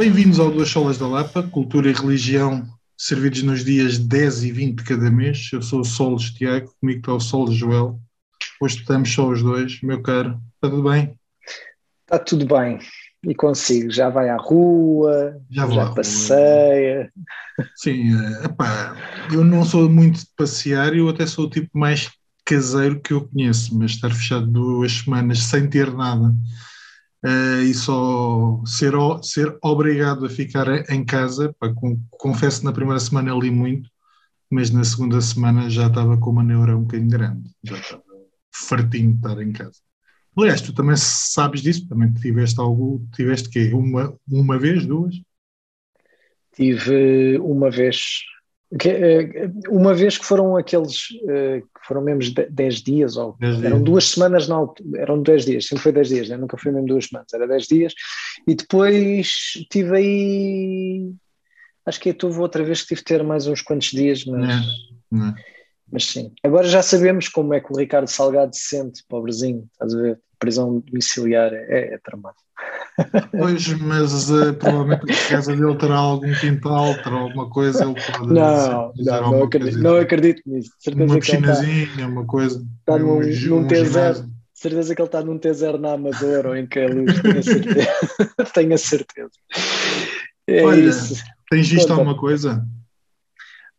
Bem-vindos ao Duas Solas da Lapa, Cultura e Religião, servidos nos dias 10 e 20 de cada mês. Eu sou o Solos Tiago, comigo está o Solos Joel. Hoje estamos só os dois, meu caro. Está tudo bem? Está tudo bem. E consigo, já vai à rua, Já à já rua. passeia. Sim, eh, epá, eu não sou muito de passear, eu até sou o tipo mais caseiro que eu conheço, mas estar fechado duas semanas sem ter nada eh, e só ser, ser obrigado a ficar em casa, pá, com- confesso que na primeira semana li muito, mas na segunda semana já estava com uma neura um bocadinho grande, já estava fartinho de estar em casa. Aliás, tu também sabes disso, também tiveste algo, tiveste quê? Uma, uma vez, duas? Tive uma vez, uma vez que foram aqueles eh, que foram mesmo 10 dias, ou Dez eram dias. duas semanas, não, eram 10 dias, sempre foi 10 dias, né? nunca foi mesmo duas semanas, era 10 dias. E depois tive aí, acho que houve outra vez que tive de ter mais uns quantos dias, mas. É, não é? Mas sim, agora já sabemos como é que o Ricardo Salgado se sente, pobrezinho, estás a ver? Prisão domiciliar é, é tramado. Pois, mas eh, provavelmente a casa dele terá algum quintal, terá alguma coisa, ele pode Não, não, não acredito, coisa. não acredito nisso. Certeza Uma está, piscinazinha, uma coisa. está num, um num um T0, ginásio. de certeza que ele está num T0 na Amadora ou em Queluz, tenho a certeza. tenho a certeza. É Olha, isso. Tens visto Conta. alguma coisa?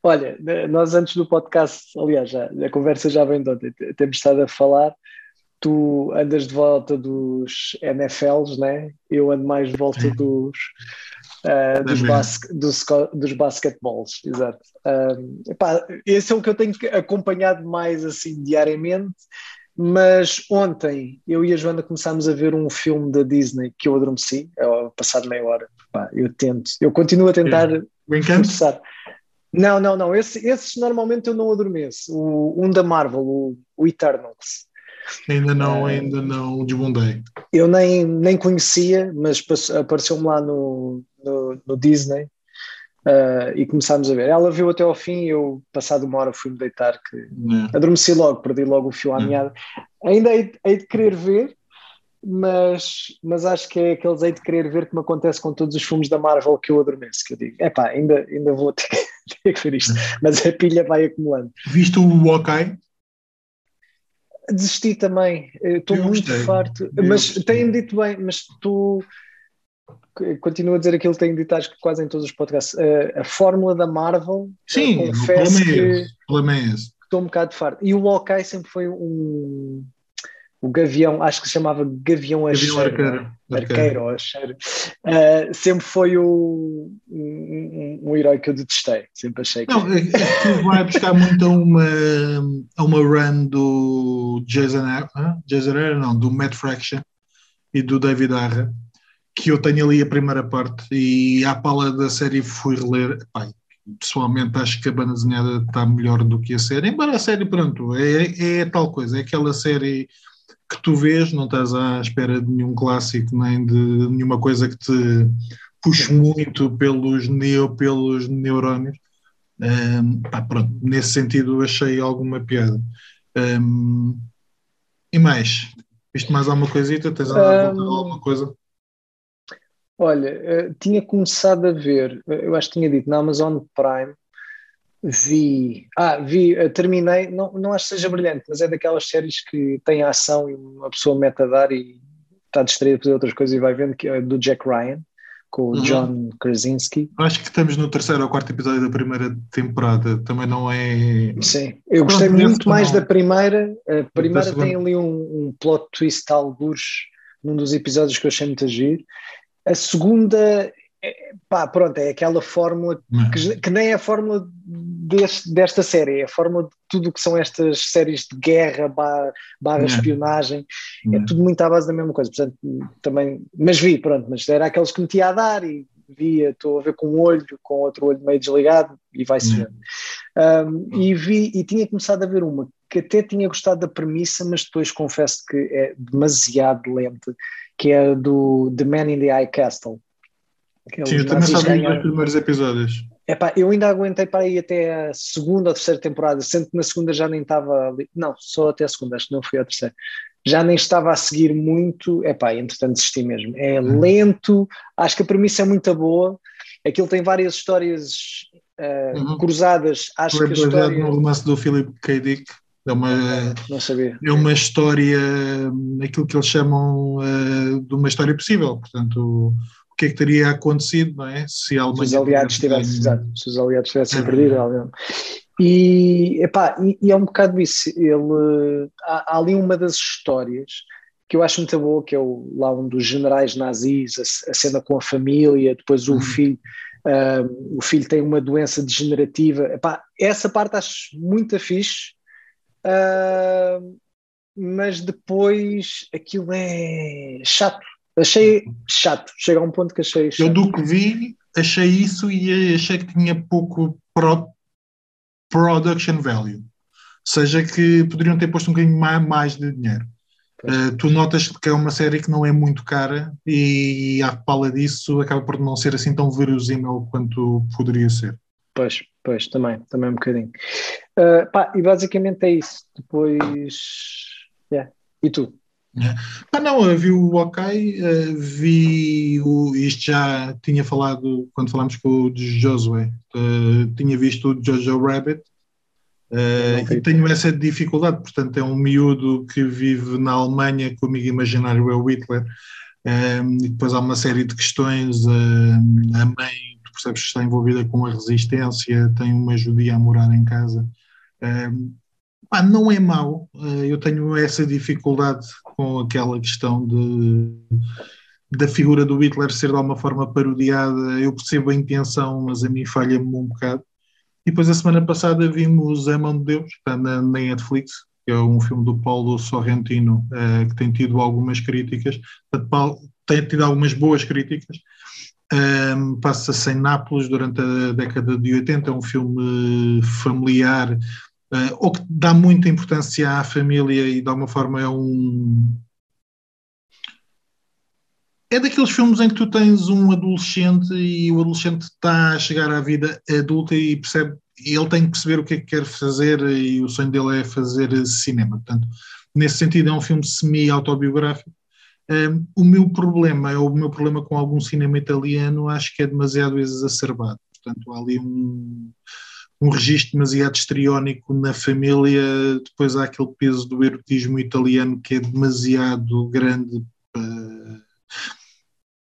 Olha, nós antes do podcast, aliás, já, a conversa já vem de ontem, temos estado a falar, tu andas de volta dos NFLs, né? eu ando mais de volta dos, ah, dos, basque, dos, dos basketballs, exato. Ah, epá, esse é o que eu tenho acompanhado mais assim diariamente, mas ontem eu e a Joana começámos a ver um filme da Disney que eu adormeci, ao passado meia hora. Epá, eu tento, eu continuo a tentar forçar. Não, não, não. Esse- esses normalmente eu não adormeço. O, um da Marvel, o, o Eternals. Ainda não, Eh, ainda não desbundei. Eu nem, nem conhecia, mas apareceu-me lá no, no, no Disney ah, e começámos a ver. Ela viu até ao fim e eu, passado uma hora, fui-me deitar, que né? adormeci logo, perdi logo o fio à Hum. meada. Ainda hei, hei de querer ver, mas, mas acho que é aqueles hei de querer ver que me acontece com todos os filmes da Marvel que eu adormeço, que eu digo, epá, ainda, ainda vou ter, ter que ver isto, mas a pilha vai acumulando. Viste o Hawkeye? Desisti também, estou muito gostei. farto, Eu mas gostei. têm dito bem, mas tu continuo a dizer aquilo que tenho dito acho que quase em todos os podcasts, a, a fórmula da Marvel, Sim, eu o confesso é. O problema é esse. estou um bocado farto. E o Hawkeye sempre foi um o Gavião, acho que se chamava Gavião Acheiro, arqueiro. é? Arqueiro Acheiro. Uh, sempre foi o, um, um, um herói que eu detestei, sempre achei que Não, é que tu vai buscar muito a uma, a uma run do Jason Aaron? Jason não, do Matt Fraction e do David Arra, que eu tenho ali a primeira parte e à pala da série fui reler. Epá, pessoalmente acho que a banda desenhada está melhor do que a série, embora a série, pronto, é, é tal coisa, é aquela série que tu vês, não estás à espera de nenhum clássico nem de nenhuma coisa que te puxe muito pelos, neo, pelos neurónios. Um, pá, pronto, nesse sentido achei alguma piada. Um, e mais? Viste mais alguma coisita? Tens andado a voltar a Um, alguma coisa? Olha, eh, tinha começado a ver, eh, eu acho que tinha dito na Amazon Prime, vi, ah, vi, eh, terminei, não, não acho que seja brilhante, mas é daquelas séries que tem ação e uma pessoa mete a dar e está distraída fazer outras coisas e vai vendo, que é do Jack Ryan, com o Uhum. John Krasinski. Acho que estamos no terceiro ou quarto episódio da primeira temporada. Também não é. Sim, eu gostei Pronto, muito mais não. da primeira. A primeira tem ali um, um plot twist, alguns, num dos episódios que eu achei muito agir. A segunda, é, pá, pronto, é aquela fórmula que, que nem é a fórmula deste, desta série, é a fórmula de tudo o que são estas séries de guerra barra, barra Não. espionagem. É tudo muito à base da mesma coisa. Portanto, também, mas vi, pronto, mas era aqueles que metia a dar e via, estou a ver com um olho, com outro olho meio desligado e vai-se vendo. Um, e vi, e tinha começado a ver uma que até tinha gostado da premissa, mas depois confesso que é demasiado lenta, que é do The Man in the High Castle. Que Sim, eu também só vi os primeiros episódios. Epá, eu ainda aguentei para ir até a segunda ou terceira temporada, sendo que na segunda já nem estava ali. Não, só até a segunda, acho que não fui à terceira. já nem estava a seguir muito, é pá, entretanto desisti mesmo. É uhum. lento, acho que a premissa é muito boa, aquilo tem várias histórias uh, uhum. cruzadas, acho que a história... no romance do Philip K. Dick, é uma, não sabia. é uma história, aquilo que eles chamam uh, de uma história possível, portanto o que é que teria acontecido, não é? Se, a Alemanha se os aliados tivessem, exato, se os aliados tivessem perdido, e, epá, e, e, é um bocado isso. Ele, há, há, ali uma das histórias que eu acho muito boa, que é o, lá um dos generais nazis, a, a cena com a família, depois o uhum. filho. O filho tem uma doença degenerativa. Epá, essa parte acho muito fixe, uh, mas depois aquilo é chato. Achei chato. Chega a um ponto que achei chato. Eu do que vi, achei isso e achei que tinha pouco pro production value. Ou seja, que poderiam ter posto um bocadinho mais, de dinheiro. Uh, tu notas que é uma série que não é muito cara e à pala disso acaba por não ser assim tão verosímil quanto poderia ser. Pois, pois, também, também um bocadinho. Uh, pá, e basicamente é isso. Depois. Yeah. E tu? Yeah. Ah, não, eu vi o Ok, uh, vi o. Isto já tinha falado quando falámos com o Josué. Uh, tinha visto o Jojo Rabbit Uh, e tenho essa dificuldade, portanto, é um miúdo que vive na Alemanha, com o amigo imaginário é o Hitler, ehm, e depois há uma série de questões. Uh, a mãe, tu percebes que está envolvida com a resistência, tem uma judia a morar em casa. Pá, não é mau, eu tenho essa dificuldade com aquela questão de da figura do Hitler ser de alguma forma parodiada. Eu percebo a intenção, mas a mim falha-me um bocado. E depois, a semana passada, vimos A Mão de Deus, que está na, na Netflix, que é um filme do Paulo Sorrentino, uh, que tem tido algumas críticas, tem tido algumas boas críticas. Um, ehm, Passa-se em Nápoles durante a década de 80, é um filme familiar, uh, ou que dá muita importância à família e de alguma forma é um, é daqueles filmes em que tu tens um adolescente e o adolescente está a chegar à vida adulta e percebe, ele tem que perceber o que é que quer fazer e o sonho dele é fazer cinema. Portanto, nesse sentido é um filme semi-autobiográfico. Um, o meu problema, é o meu problema com algum cinema italiano, acho que é demasiado exacerbado. Portanto, há ali um, um registro demasiado estriónico na família, depois há aquele peso do erotismo italiano que é demasiado grande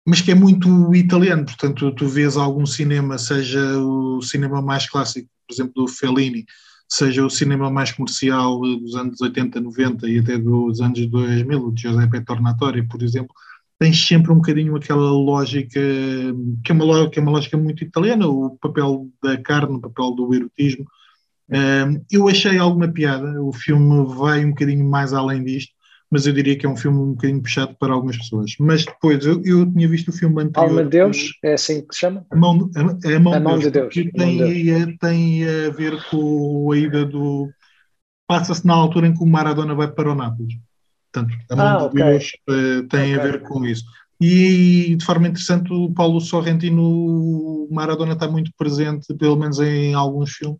mas que é muito italiano, portanto tu vês algum cinema, seja o cinema mais clássico, por exemplo do Fellini, seja o cinema mais comercial dos anos 80, 90 e até dos anos 2000, o de Giuseppe Tornatore, por exemplo, tens sempre um bocadinho aquela lógica, que é uma, que é uma lógica muito italiana, o papel da carne, o papel do erotismo. eu achei alguma piada, o filme vai um bocadinho mais além disto, mas eu diria que é um filme um bocadinho puxado para algumas pessoas. Mas depois, eu, eu tinha visto o filme anterior. Alma de Deus, é assim que se chama? A Mão, a, a mão, a mão de Deus. Que tem, a, tem a ver com a ida do. Passa-se na altura em que o Maradona vai para o Nápoles. Portanto, a Mão ah, de okay. Deus uh, tem okay. a ver com isso. E de forma interessante, o Paulo Sorrentino, Maradona está muito presente, pelo menos em alguns filmes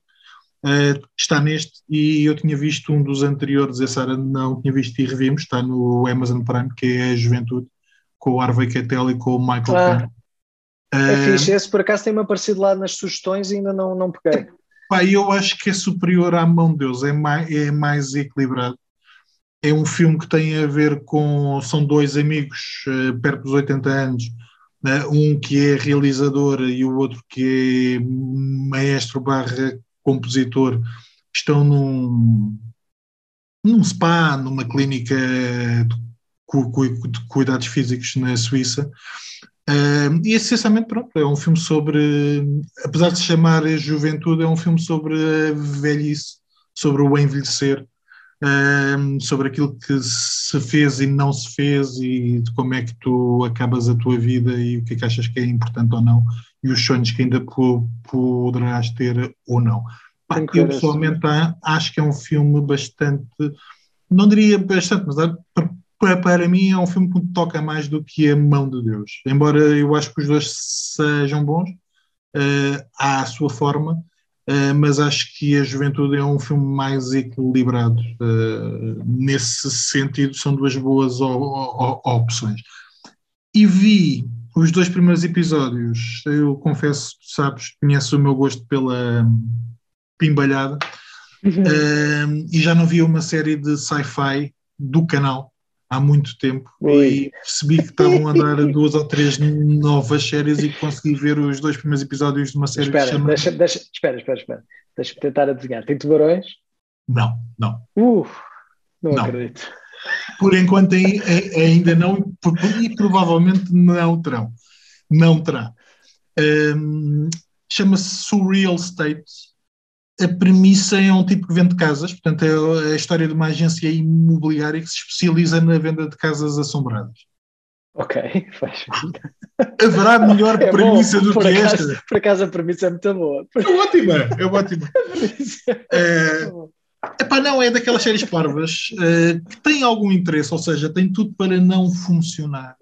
Uh, está neste e eu tinha visto um dos anteriores, a Sara não tinha visto e revimos, está no Amazon Prime, que é a Juventude, com o Harvey Keitel e com o Michael ah, É uh, fixe, esse por acaso tem-me aparecido lá nas sugestões e ainda não, não peguei. Pá, eu acho que é superior à mão de Deus, é mais, é mais equilibrado. É um filme que tem a ver com. São dois amigos uh, perto dos 80 anos, uh, um que é realizador e o outro que é maestro barra compositor estão num, num spa, numa clínica de, de cuidados físicos na Suíça. Uh, e essencialmente, pronto, é um filme sobre, apesar de se chamar Juventude, é um filme sobre a velhice, sobre o envelhecer, uh, sobre aquilo que se fez e não se fez e de como é que tu acabas a tua vida e o que é que achas que é importante ou não e os sonhos que ainda poderás ter ou não. Pá, eu pessoalmente acho que é um filme bastante, não diria bastante, mas para, para mim é um filme que me toca mais do que a mão de Deus. Embora eu acho que os dois sejam bons uh, à sua forma, mas acho que A Juventude é um filme mais equilibrado. Uh, nesse sentido, são duas boas opções. E vi os dois primeiros episódios, eu confesso, sabes, conheces o meu gosto pela pimbalhada, uhum. uh, e já não vi uma série de sci-fi do canal há muito tempo e percebi que estavam a dar duas ou três novas séries e consegui ver os dois primeiros episódios de uma série espera, que chama... Deixa, deixa, espera, espera, espera. Deixa-me tentar adivinhar. Tem tubarões? Não, não. Uh, não, não. acredito. Por enquanto ainda não, e provavelmente não terão. Não terá. Um, Chama-se Surreal State a premissa é um tipo que vende casas, portanto, é a história de uma agência imobiliária que se especializa na venda de casas assombradas. Ok, faz Haverá melhor é premissa bom, do que acaso, esta? Por acaso a premissa é muito boa. É ótima, é ótima. é, epá, não, é daquelas séries parvas é, que têm algum interesse, ou seja, tem tudo para não funcionar.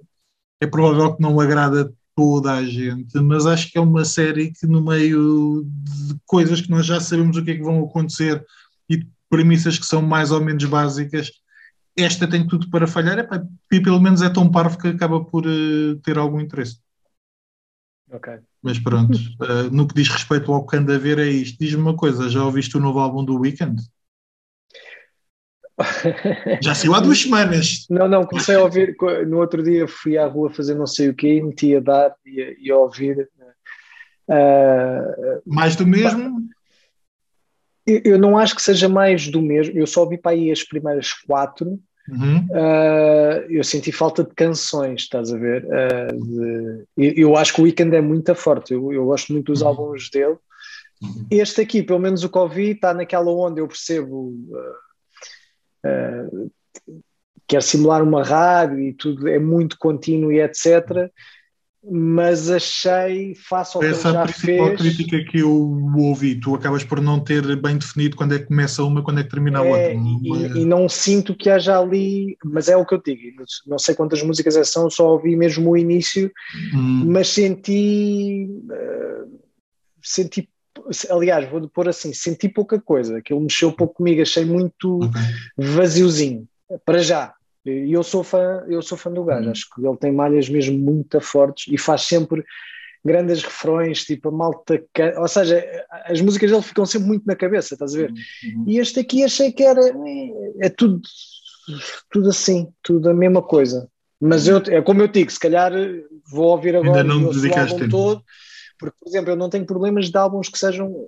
É provável que não agrada toda a gente, mas acho que é uma série que, no meio de coisas que nós já sabemos o que é que vão acontecer e premissas que são mais ou menos básicas, esta tem tudo para falhar, epá, e pelo menos é tão parvo que acaba por uh, ter algum interesse. Ok. Mas pronto, uh, no que diz respeito ao que anda a ver é isto. Diz-me uma coisa, já ouviste o novo álbum do Weekend? Já saiu há duas semanas. Não, não, comecei a ouvir. No outro dia fui à rua fazer não sei o quê, meti a dar e a, e a ouvir. Uh, mais do mesmo? Eu, eu, não acho que seja mais do mesmo. Eu só ouvi para aí as primeiras quatro. Uhum. Uh, eu senti falta de canções, estás a ver? Uh, de, eu, acho que o Weekend é muito forte. Eu, eu gosto muito dos uhum. álbuns dele. Uhum. Este aqui, pelo menos o que ouvi, está naquela onda eu percebo uh, quer simular uma rádio e tudo é muito contínuo e etc. Mas achei, face ao Essa que já fez... Essa é a crítica que eu ouvi. Tu acabas por não ter bem definido quando é que começa uma quando é que termina a é, outra. E, e, não sinto que haja ali... Mas é o que eu digo. Não sei quantas músicas é são, só ouvi mesmo o início, hum. mas senti... Uh, senti aliás, vou pôr assim, senti pouca coisa, aquilo mexeu pouco comigo, achei muito okay. vaziozinho, para já. E eu sou fã, eu sou fã do gajo, uhum. acho que ele tem malhas mesmo muito fortes e faz sempre grandes refrões, tipo a malta, ou seja, as músicas dele ficam sempre muito na cabeça, estás a ver? Uhum. E este aqui achei que era, é tudo, tudo assim, tudo a mesma coisa. Mas eu, é como eu digo, se calhar vou ouvir agora Ainda não o álbum todo porque, por exemplo, eu não tenho problemas de álbuns que sejam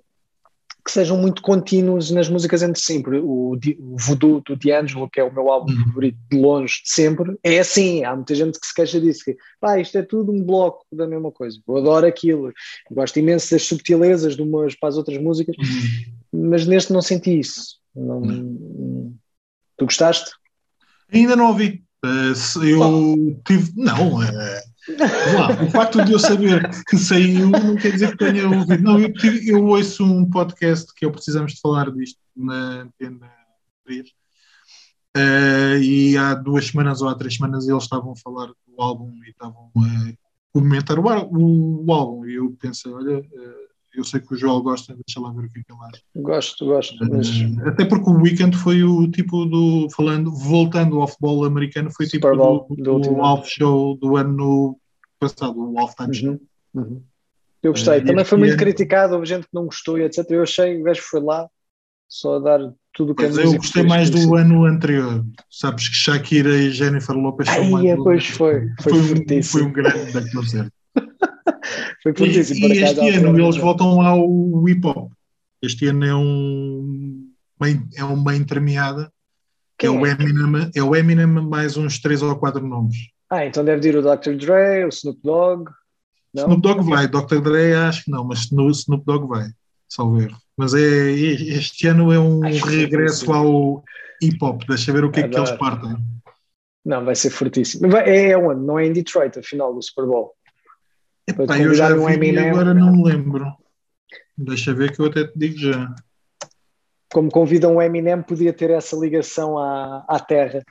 que sejam muito contínuos nas músicas entre si. O, o Voodoo do D'Angelo, que é o meu álbum uhum. favorito de longe de sempre, é assim. Há muita gente que se queixa disso, que pá, isto é tudo um bloco da mesma coisa. Eu adoro aquilo. Eu gosto imenso das subtilezas de umas para as outras músicas, uhum. mas neste não senti isso. Não, uhum. Tu gostaste? Ainda não ouvi. Uh, eu tive. Não, uh, Lá, o facto de eu saber que saiu não quer dizer que tenha ouvido. Não, eu, eu ouço um podcast que eu precisamos de falar disto na antena 3. Uh, eh, e há duas semanas ou há três semanas eles estavam a falar do álbum e estavam a comentar o, o, o álbum. E eu pensei, olha, uh, eu sei que o Joel gosta, deixa lá ver o que é que ele acha. Gosto, gosto. Mas... Uh, até porque o Weekend foi o tipo do, falando, voltando ao futebol americano, foi Super tipo Bowl, do, do, do Alf Show do ano passado, o Halftime Show. Uhum, uhum. Eu gostei, uh, também foi muito ano... criticado, houve gente que não gostou e etc. Eu achei, o gajo foi lá só a dar tudo o que Mas eu gostei mais do ano anterior. Sabes que Shakira e Jennifer Lopez são mais. É, pois foi, foi, foi, um, foi um grande concerto. Foi fortíssimo. E, e este ano eles voltam ao hip hop. Este ano é um é uma intermeada que é o, é? Eminem, é o Eminem mais uns três ou quatro nomes. Ah, então deve ir o Dr. Dre, o Snoop Dogg. Não? Snoop Dogg vai, Dr. Dre acho que não, mas no Snoop Dogg vai, salvo erro. Mas é, este ano é um acho regresso ao hip hop, deixa ver o que é, é que eles partem. Não, vai ser fortíssimo. É, é onde? Não é em Detroit, a final do Super Bowl. Epá, eu já um vi Eminem, agora não me lembro. Deixa ver que eu até te digo já. Como convidam o Eminem, podia ter essa ligação à, à terra.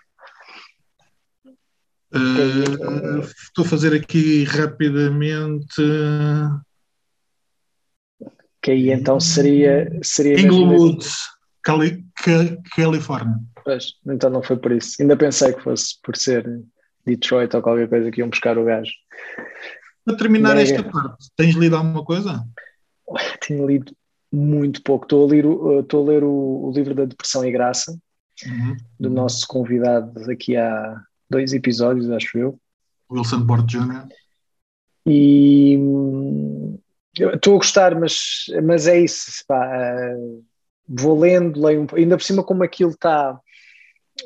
Uh, estou a fazer aqui rapidamente. Que aí então seria. seria Inglewood, Cali Califórnia. Pois, então não foi por isso. Ainda pensei que fosse por ser Detroit ou qualquer coisa que iam buscar o gajo. Para terminar esta parte, tens lido alguma coisa? Tenho lido muito pouco. Estou a ler, o, estou a ler o, o livro da Depressão e Graça, uhum. do nosso convidado aqui há dois episódios, acho eu. Wilson Port Jr. E hum, estou a gostar, mas, mas é isso. Pá, uh, vou lendo, leio, ainda por cima como aquilo está.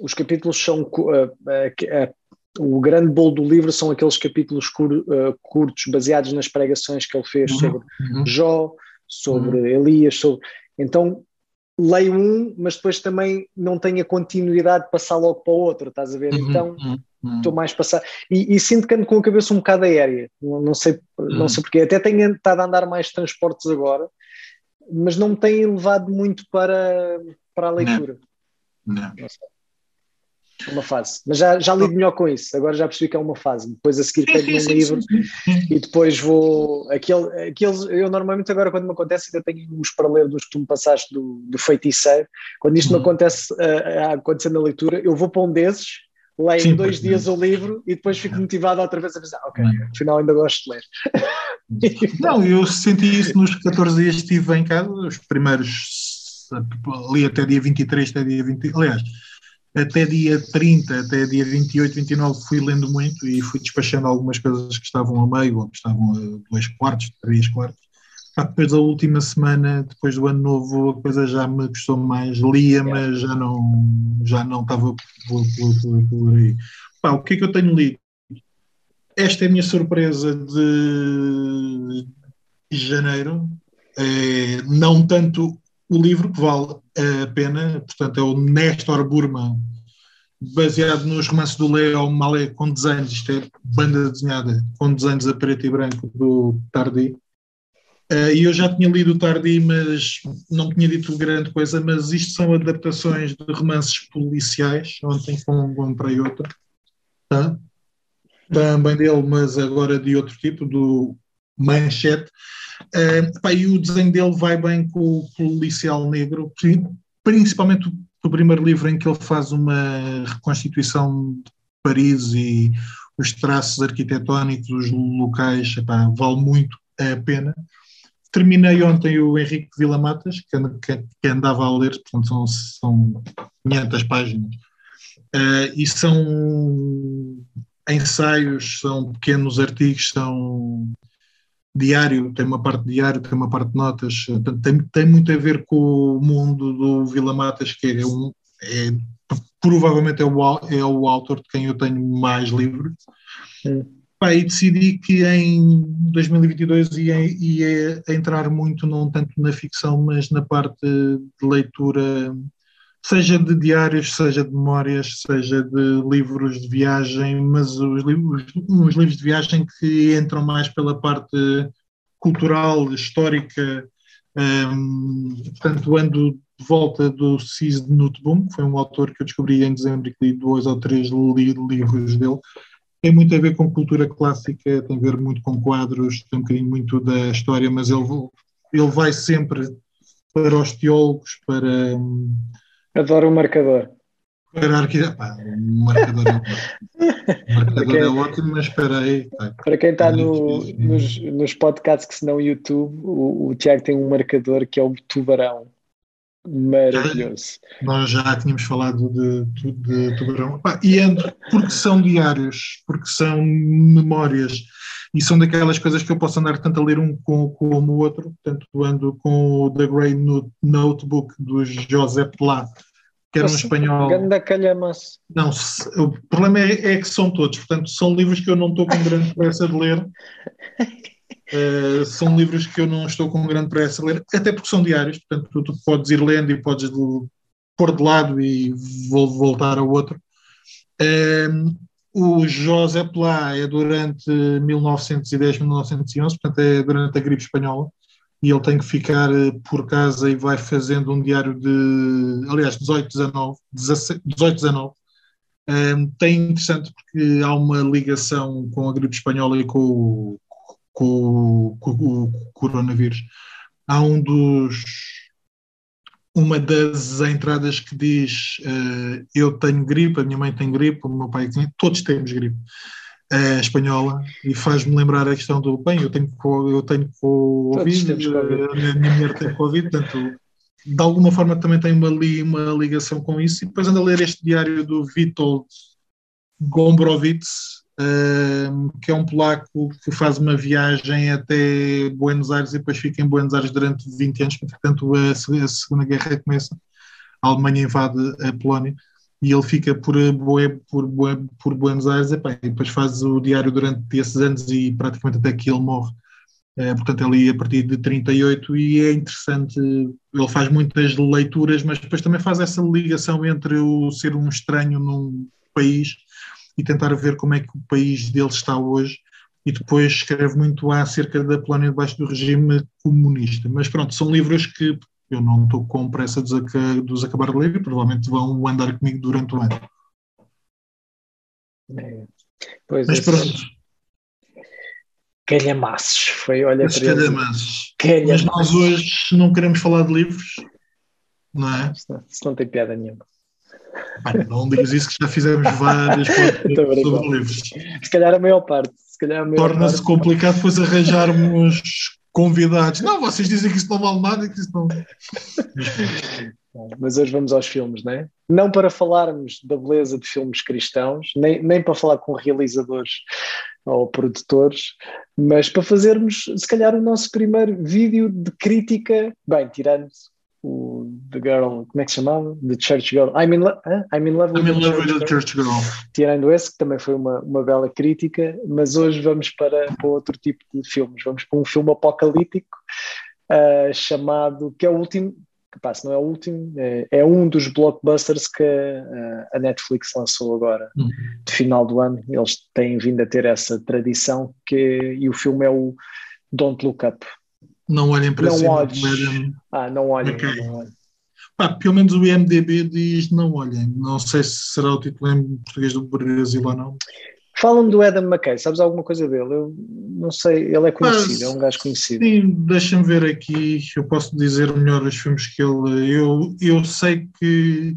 Os capítulos são. Uh, uh, o grande bolo do livro são aqueles capítulos cur, curtos, baseados nas pregações que ele fez uhum. sobre uhum. Jó, sobre uhum. Elias, sobre. Então leio um, mas depois também não tenho a continuidade de passar logo para o outro, estás a ver? Uhum. Então uhum. estou mais passar. E, e, sinto que ando com a cabeça um bocado aérea, não, não sei, não uhum. sei porquê. Até tenho estado a andar mais transportes agora, mas não me tem levado muito para, para a leitura. Não. não. não uma fase. Mas já, já lido melhor com isso, agora já percebi que é uma fase. Depois a seguir pego um livro e depois vou. Aquele, aqueles, eu normalmente agora quando me acontece ainda tenho uns para ler dos que tu me passaste do, do feiticeiro. Quando isto uhum. me acontece uh, a acontecer na leitura, eu vou para um desses, leio Sim, dois dias o livro e depois fico motivado outra vez a pensar, ok, afinal ainda gosto de ler. Não, eu senti isso nos 14 dias que estive em casa, os primeiros ali até dia 23, até dia 20, aliás, até dia 30, até dia 28, 29 fui lendo muito e fui despachando algumas coisas que estavam a meio, ou que estavam a dois quartos, três quartos. depois da última semana, depois do ano novo, a coisa já me custou mais, lia, mas já não, já não estava por, por, por aí. Pá, o que é que eu tenho lido? Esta é a minha surpresa de, de janeiro. É, não tanto o livro que vale a pena, portanto, é o Nestor Burma, baseado nos romances do Leo Malé, com desenhos, isto é banda desenhada, com desenhos a preto e branco do Tardi. Uh, e eu já tinha lido o Tardi, mas não tinha dito grande coisa, mas isto são adaptações de romances policiais, ontem comprei outra, tá? também dele, mas agora de outro tipo, do Manchete, Uh, pá, e o desenho dele vai bem com o policial negro, principalmente o primeiro livro em que ele faz uma reconstituição de Paris e os traços arquitetónicos, os locais, epá, vale muito a pena. Terminei ontem o Henrique Vila Matas, que, que, que andava a ler, portanto são, são 500 páginas, uh, e são ensaios, são pequenos artigos, são diário, tem uma parte diário, tem uma parte de notas, tem, tem muito a ver com o mundo do Vila Matas, que é, um, é provavelmente é o, é o autor de quem eu tenho mais livros. Pá, e decidi que em 2022 ia, ia entrar muito, não tanto na ficção, mas na parte de leitura seja de diários, seja de memórias, seja de livros de viagem, mas os livros, uns livros de viagem que entram mais pela parte cultural, histórica. Um, portanto, ando de volta do Cis de Nutboom, que foi um autor que eu descobri em dezembro e que li dois ou três livros dele. Tem muito a ver com cultura clássica, tem a ver muito com quadros, tem um bocadinho muito da história, mas ele, ele vai sempre para os teólogos, para Adoro o marcador. Para arquiteto, o marcador é ótimo. O marcador quem, é ótimo, mas espera aí. Para quem está no, nos, nos podcasts que se não YouTube, o, o Tiago tem um marcador que é o tubarão. Maravilhoso. nós já tínhamos falado de, de, de tubarão. e ando, porque são diários, porque são memórias, e são daquelas coisas que eu posso andar tanto a ler um como, como o outro. Portanto, ando com o The Grey Notebook do José Pla, que era um espanhol. Ganda calhamas. Não, o problema é, é, que são todos, portanto, são livros que eu não estou com grande pressa de ler. Uh, são livros que eu não estou com grande pressa de ler, até porque são diários, portanto, tu, tu podes ir lendo e podes pôr de lado e vou voltar ao outro. Uh, o José Plá é durante 1910, 1911, portanto, é durante a gripe espanhola e ele tem que ficar eh, por casa e vai fazendo um diário de, aliás, 18, 19, 18, 19. Um, tem interessante porque há uma ligação com a gripe espanhola e com o, com, com o coronavírus. há um dos uma das entradas que diz uh, eu tenho gripe, a minha mãe tem gripe, o meu pai tem, todos temos gripe uh, espanhola e faz-me lembrar a questão do bem, eu tenho eu tenho Covid, uh, a minha mulher tem Covid, portanto de alguma forma também tem uma, uma ligação com isso. E depois ando a ler este diário do Witold Gombrowicz que é um polaco que faz uma viagem até Buenos Aires e depois fica em Buenos Aires durante 20 anos, portanto a, a Segunda Guerra começa, a Alemanha invade a Polónia e ele fica por, por, por Buenos Aires e depois faz o diário durante esses anos e praticamente até que ele morre. É, portanto, ali a partir de 38 e é interessante, ele faz muitas leituras, mas depois também faz essa ligação entre o ser um estranho num país e tentar ver como é que o país dele está hoje e depois escreve muito acerca da Polónia debaixo do regime comunista. Mas pronto, são livros que eu não estou com pressa de os acabar de ler e provavelmente vão andar comigo durante o ano. É. Pois Mas pronto. Calhamaços, foi, olha para calhamaços. calhamaços. Mas nós hoje não queremos falar de livros, não é? Isso não tem piada nenhuma não digas isso que já fizemos várias sobre livros. Se calhar a maior parte. Torna-se complicado depois arranjarmos convidados. Não, vocês dizem que isso não vale nada que isso não. Mas hoje vamos aos filmes, não é? Não para falarmos da beleza de filmes cristãos, nem, nem para falar com realizadores ou produtores, mas para fazermos, se calhar, o nosso primeiro vídeo de crítica, bem, tirando o The Girl, como é que se chamava? The Church Girl. I'm in, lo I'm in Love with, I'm in love with the Church Girl. Tirando esse, que também foi uma, uma bela crítica, mas hoje vamos para, para outro tipo de filmes. Vamos para um filme apocalíptico uh, chamado, que é o último, que passa, não é o último, é, é um dos blockbusters que uh, a Netflix lançou agora, uhum. de final do ano. Eles têm vindo a ter essa tradição, que, e o filme é o Don't Look Up. Não olhem para não cima. Olhes. Ah, não olhem. Okay. Não olhem. Pá, pelo menos o IMDB diz não olhem. Não sei se será o título em português do Brasil ou não. Fala-me do Adam McKay, sabes alguma coisa dele? Eu não sei, ele é conhecido, é um gajo conhecido. Sim, deixa-me ver aqui, eu posso dizer melhor os filmes que ele. Eu, eu sei que.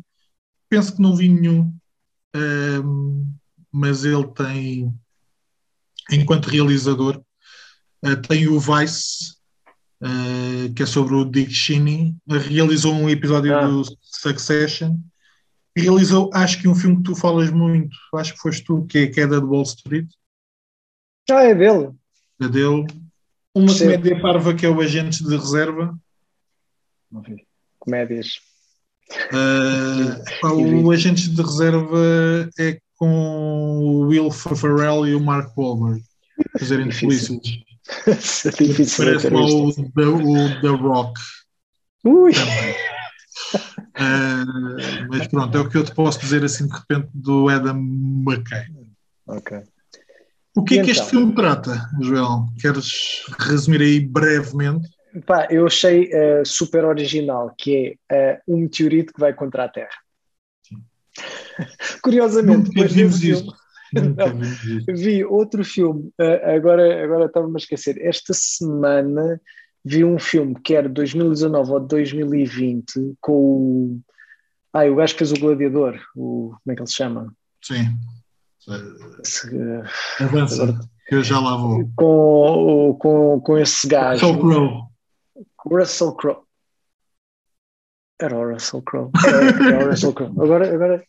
Penso que não vi nenhum, um, mas ele tem, enquanto realizador, uh, tem o Vice, uh, que é sobre o Dick Cheney, realizou um episódio ah. do Succession, realizou, acho que um filme que tu falas muito, acho que foste tu, que é a Queda de Wall Street. Ah, é dele. É dele. Uma Sim. comédia parva que é o Agentes de Reserva. Não vi. Comédias. Uh, o Agentes de Reserva é com o Will Ferrell e o Mark Wahlberg fazerem polícias. É difícil Parece o, the, o The Rock. Ui! Uh, mas pronto, é o que eu te posso dizer assim de repente do Adam McKay. Ok. O que e é que então? este filme trata, Joel? Queres resumir aí brevemente? Pá, eu achei uh, super original, que é uh, um meteorito que vai contra a Terra. Curiosamente, depois vimos isso. Vi outro filme, uh, agora, agora estava-me a esquecer. Esta semana vi um filme que era 2019 ou 2020 com o. Ah, o gajo que fez o Gladiador, o, como é que ele se chama? Sim. Se, Avança, agora, que eu já lá vou. Com, com, com esse gajo. Russell Crowe. Russell Crowe. Era o Russell Crowe. Era, era o Russell Crowe. Agora, agora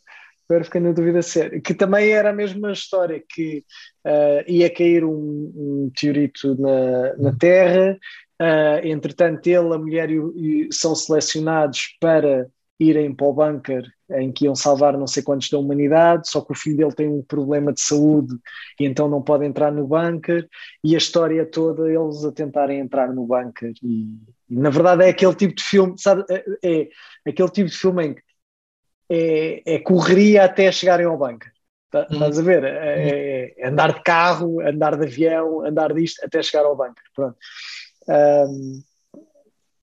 agora fiquei na dúvida se que também era a mesma história, que uh, ia cair um, um na, na Terra, uh, entretanto ele, a mulher e, e são selecionados para irem para o bunker em que iam salvar não sei quantos da humanidade, só que o filho dele tem um problema de saúde e então não pode entrar no bunker, e a história toda eles a tentarem entrar no bunker. E, e na verdade é aquele tipo de filme, sabe? É, é aquele tipo de filme em que é, é correria até chegarem ao bunker. Tá, hum. Estás a ver? É, é, andar de carro, andar de avião, andar disto até chegar ao bunker. Pronto. Um,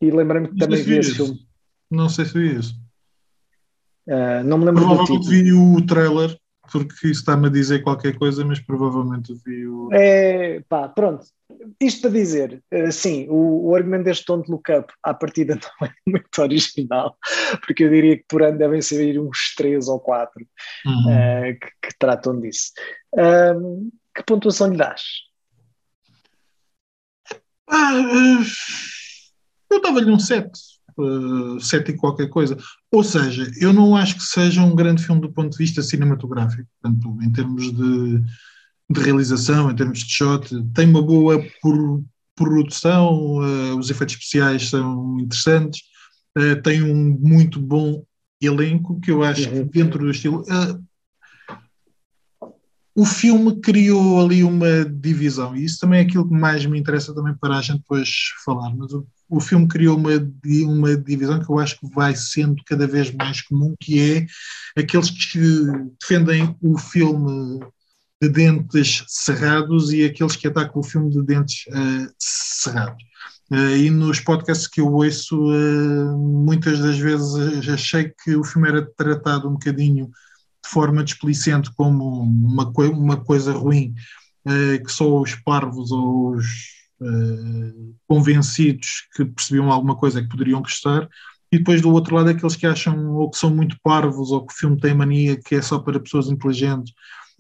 e lembrei-me que também vi esse filme. Não sei se vi isso. Uh, não me lembro Provavelmente vi o trailer, porque isso está-me a dizer qualquer coisa, mas provavelmente vi o. É, pá, pronto. Isto para dizer, uh, sim, o, o, argumento deste Don't Look Up à partida não é muito original, porque eu diria que por ano devem ser uns três ou quatro uhum. uh, que, que, tratam disso. que pontuação lhe dás? Ah, eu dava-lhe um 7. Uh, 7 e qualquer coisa. Ou seja, eu não acho que seja um grande filme do ponto de vista cinematográfico, portanto, em termos de, de realização, em termos de shot, tem uma boa produção, uh, os efeitos especiais são interessantes, uh, tem um muito bom elenco que eu acho que uhum. dentro do estilo. Uh, o filme criou ali uma divisão, e isso também é aquilo que mais me interessa também para a gente depois falar, mas o, o filme criou uma, uma divisão que eu acho que vai sendo cada vez mais comum, que é aqueles que defendem o filme de dentes cerrados e aqueles que atacam o filme de dentes uh, cerrados. Uh, e nos podcasts que eu ouço, uh, muitas das vezes achei que o filme era tratado um bocadinho de forma displicente como uma, uma coisa ruim, que só os parvos ou os convencidos que percebiam alguma coisa que poderiam gostar, e depois do outro lado aqueles que acham ou que são muito parvos ou que o filme tem mania que é só para pessoas inteligentes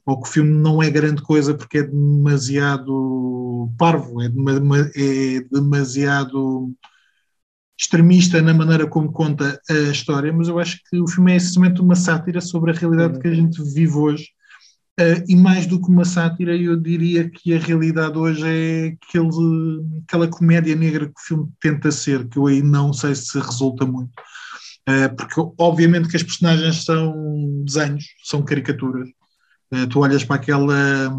ou que o filme não é grande coisa porque é demasiado parvo, é, é demasiado extremista na maneira como conta a história, mas eu acho que o filme é essencialmente uma sátira sobre a realidade uhum. que a gente vive hoje. Uh, e mais do que uma sátira, eu diria que a realidade hoje é aquele, aquela comédia negra que o filme tenta ser, que eu aí não sei se resulta muito. Uh, porque obviamente que as personagens são desenhos, são caricaturas. Uh, tu olhas para aquela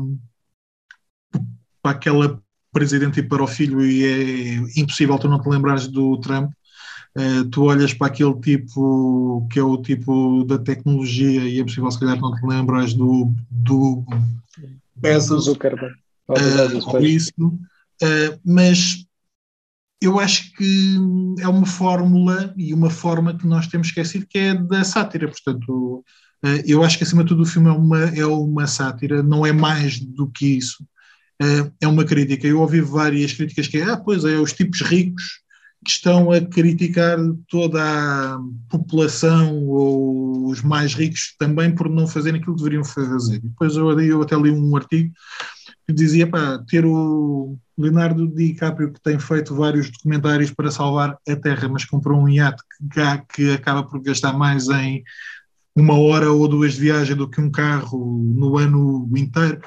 para aquela presidente e para o filho e é impossível tu não te lembrares do Trump. Uh, tu olhas para aquele tipo que é o tipo da tecnologia e é possível se calhar não te lembras do, do Bezos. Zuckerberg. Uh, isso, uh, mas eu acho que é uma fórmula e uma forma que nós temos esquecido que é da sátira, portanto eu acho que acima de tudo o filme é uma, é uma sátira, não é mais do que isso é, é uma crítica. Eu ouvi várias críticas que é, ah, pois é, os tipos ricos que estão a criticar toda a população ou os mais ricos também por não fazerem aquilo que deveriam fazer. Depois eu, eu até li um artigo que dizia, pá, ter o Leonardo DiCaprio que tem feito vários documentários para salvar a Terra, mas comprou um iate que, que acaba por gastar mais em uma hora ou duas de viagem do que um carro no ano inteiro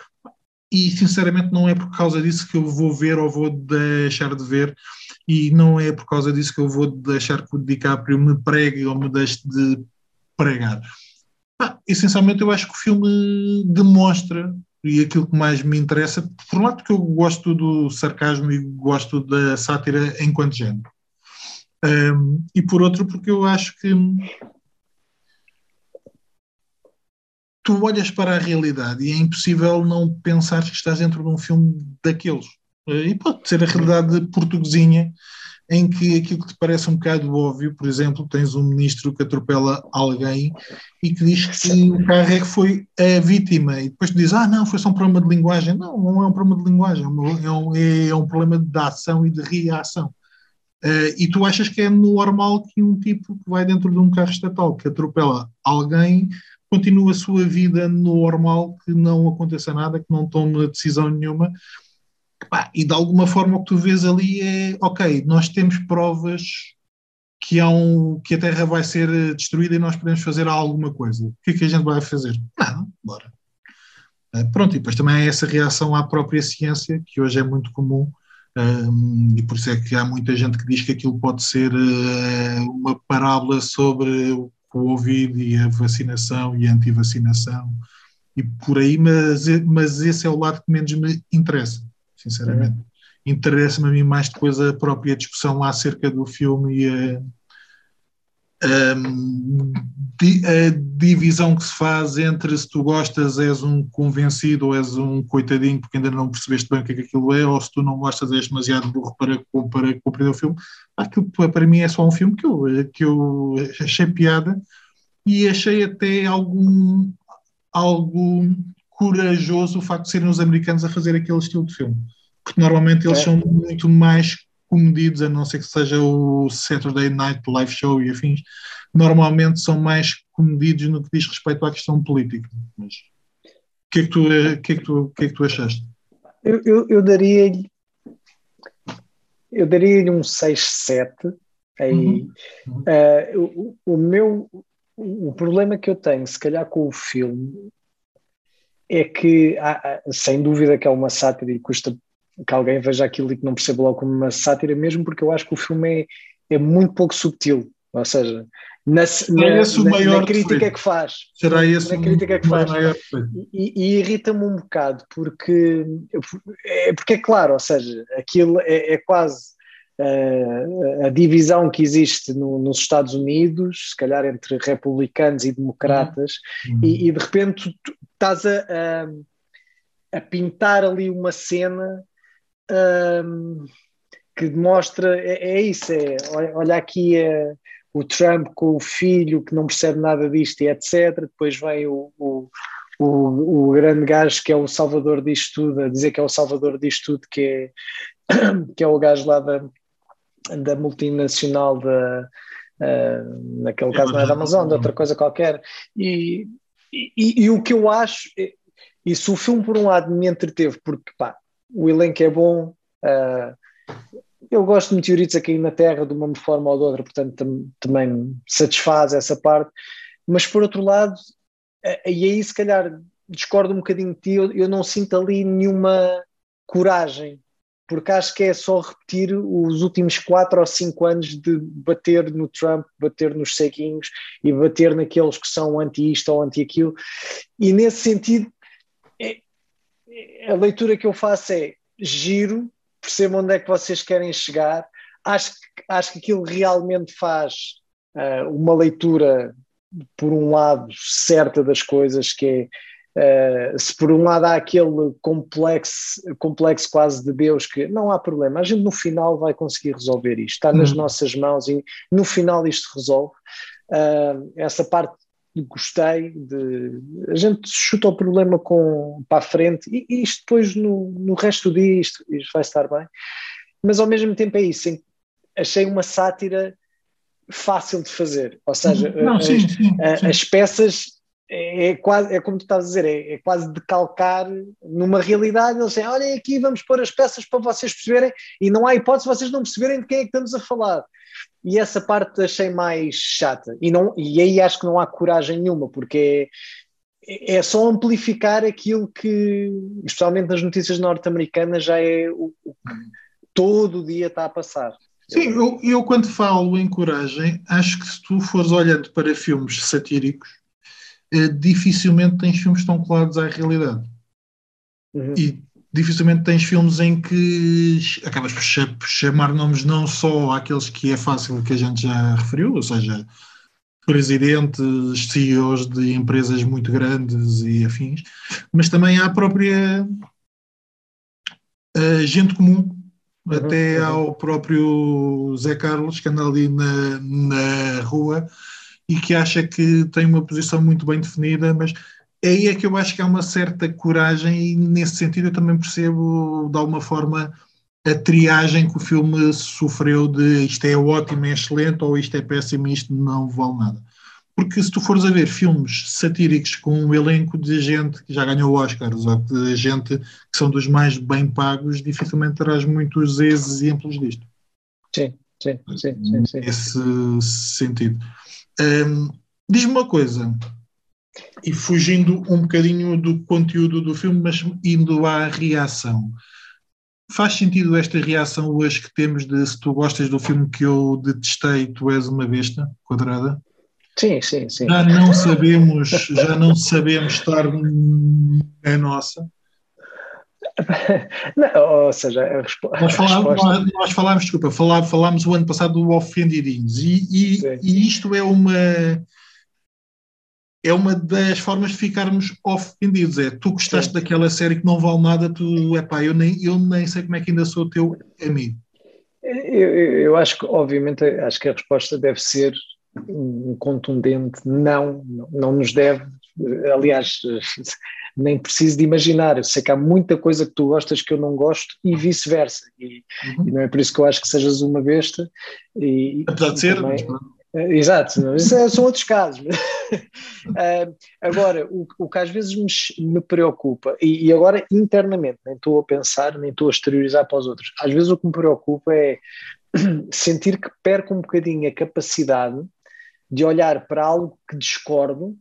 e sinceramente não é por causa disso que eu vou ver ou vou deixar de ver e não é por causa disso que eu vou deixar que o DiCaprio me pregue ou me deixe de pregar. Ah, essencialmente eu acho que o filme demonstra e aquilo que mais me interessa, por um lado que eu gosto do sarcasmo e gosto da sátira enquanto género. Um, e por outro porque eu acho que tu olhas para a realidade e é impossível não pensar que estás dentro de um filme daqueles. Eh, e pode ser a realidade portuguesinha, em que aquilo que te parece um bocado óbvio, por exemplo, tens um ministro que atropela alguém e que diz que o carro é que foi a vítima, e depois diz, ah, não, foi só um problema de linguagem. Não, não é um problema de linguagem, é um, é, é um problema de ação e de reação. Uh, e tu achas que é normal que um tipo que vai dentro de um carro estatal que atropela alguém continue a sua vida normal, que não aconteça nada, que não tome decisão nenhuma. E de alguma forma o que tu vês ali é, ok, nós temos provas que, há um, que a Terra vai ser destruída e nós podemos fazer alguma coisa. O que é que a gente vai fazer? Nada, bora. Uh, pronto, e depois também há essa reação à própria ciência, que hoje é muito comum, um, e por isso é que há muita gente que diz que aquilo pode ser uh, uma parábola sobre Covid e a vacinação e a antivacinação e por aí, mas, mas esse é o lado que menos me interessa, sinceramente. É. Interessa-me a mim mais depois a própria discussão lá acerca do filme e a, a, divisão que se faz entre se tu gostas és um convencido ou és um coitadinho porque ainda não percebeste bem o que é que aquilo é, ou se tu não gostas és demasiado burro para, para compreender o filme. Aquilo para mim é só um filme que eu, que eu achei piada e achei até algum, algo corajoso o facto de serem os americanos a fazer aquele estilo de filme. porque normalmente eles é. são muito mais comedidos, a não ser que seja o Saturday Night Live Show e afins, normalmente são mais comedidos no que diz respeito à questão política. Mas o que é que tu, que é que tu, que é que tu achaste? Eu, eu, eu daria-lhe eu daria-lhe um 6-7 aí. Uhum. Uh, o, o meu o problema que eu tenho, se calhar, com o filme é que, há, sem dúvida, que é uma sátira e custa que alguém veja aquilo e que não perceba logo como uma sátira, mesmo porque eu acho que o filme é, é muito pouco subtil. Ou seja, na, na, na, na crítica que faz. Será esse na crítica que faz. E, e irrita-me um bocado, porque é, porque é claro, ou seja, aquilo é, é quase uh, a divisão que existe no, nos Estados Unidos, se calhar entre republicanos e democratas, uhum. e, e, de repente estás a, a, a, pintar ali uma cena um, que demonstra, é, é, isso, é, olha aqui é, o Trump com o filho que não percebe nada disto e etc. Depois vem o, o, o, o, grande gajo que é o salvador disto tudo, a dizer que é o salvador disto tudo, que é, que é o gajo lá da, da multinacional da, uh, naquele caso não é da Amazon, de outra coisa qualquer. E, e, e, o que eu acho, e se o filme por um lado me entreteve, porque pá, o elenco é bom, uh, eu gosto de meteoritos a cair na Terra de uma forma ou de outra, portanto tam, também satisfaz essa parte, mas por outro lado, e aí se calhar discordo um bocadinho de ti, eu, eu não sinto ali nenhuma coragem porque acho que é só repetir os últimos quatro ou cinco anos de bater no Trump, bater nos ceguinhos e bater naqueles que são anti isto ou anti aquilo. E nesse sentido, é, a leitura que eu faço é giro, percebo onde é que vocês querem chegar, acho, acho que aquilo realmente faz uh, uma leitura, por um lado, certa das coisas, que é Uh, se por um lado há aquele complexo, complexo quase de Deus que não há problema, a gente no final vai conseguir resolver isto, está nas uhum. nossas mãos e no final isto resolve. Uh, essa parte gostei de a gente chuta o problema com, para a frente e, e isto depois no, no resto do dia isto, isto, vai estar bem, mas ao mesmo tempo é isso, achei uma sátira fácil de fazer, ou seja, não, as, sim, sim, sim. as peças é, é, quase, é como tu estás a dizer, é, é quase decalcar numa realidade. Eles dizem: olhem aqui, vamos pôr as peças para vocês perceberem, e não há hipótese vocês não perceberem de quem é que estamos a falar. E essa parte achei mais chata. E, não, e aí acho que não há coragem nenhuma, porque é, é só amplificar aquilo que, especialmente nas notícias norte-americanas, já é o, o que todo dia está a passar. Sim, eu, eu quando falo em coragem, acho que se tu fores olhando para filmes satíricos, dificilmente tens filmes tão colados à realidade. Uhum. E dificilmente tens filmes em que acabas por chamar nomes não só àqueles que é fácil que a gente já referiu, ou seja, presidentes, CEOs de empresas muito grandes e afins, mas também à própria gente comum, uhum, até uhum. ao próprio Zé Carlos, que anda ali na, na rua e que acha que tem uma posição muito bem definida, mas aí é que eu acho que há uma certa coragem e nesse sentido eu também percebo de alguma forma a triagem que o filme sofreu de isto é ótimo, é excelente ou isto é péssimo e isto não vale nada. Porque se tu fores a ver filmes satíricos com um elenco de gente que já ganhou Oscars ou de gente que são dos mais bem pagos, dificilmente terás muitos exemplos disto. Sim, sim, sim. sim, sim. Nesse sentido. Um, Diz-me uma coisa, e fugindo um bocadinho do conteúdo do filme, mas indo à reação. Faz sentido esta reação hoje que temos de se tu gostas do filme que eu detestei, tu és uma besta quadrada? Sim, sim, sim. Já não sabemos, já não sabemos estar na nossa. Não, ou seja, a, nós, falámos, resposta... nós, nós falámos, desculpa, falámos, falámos o ano passado do Ofendidinhos e, e, e, isto é uma é uma das formas de ficarmos ofendidos. É tu gostaste Sim. daquela série que não vale nada, tu é pá, eu nem, eu nem sei como é que ainda sou teu amigo. Eu, eu acho que, obviamente, acho que a resposta deve ser um contundente não, não nos deve. Aliás, nem preciso de imaginar. Eu sei que há muita coisa que tu gostas que eu não gosto e vice-versa. E, uhum. e, não é por isso que eu acho que sejas uma besta. E, Apesar de ser, também, eh, Exato, é, são outros casos. uh, agora, o, o, que às vezes me, me preocupa, e, e, agora internamente, nem estou a pensar, nem estou a exteriorizar para os outros, às vezes o que me preocupa é sentir que perco um bocadinho a capacidade de olhar para algo que discordo,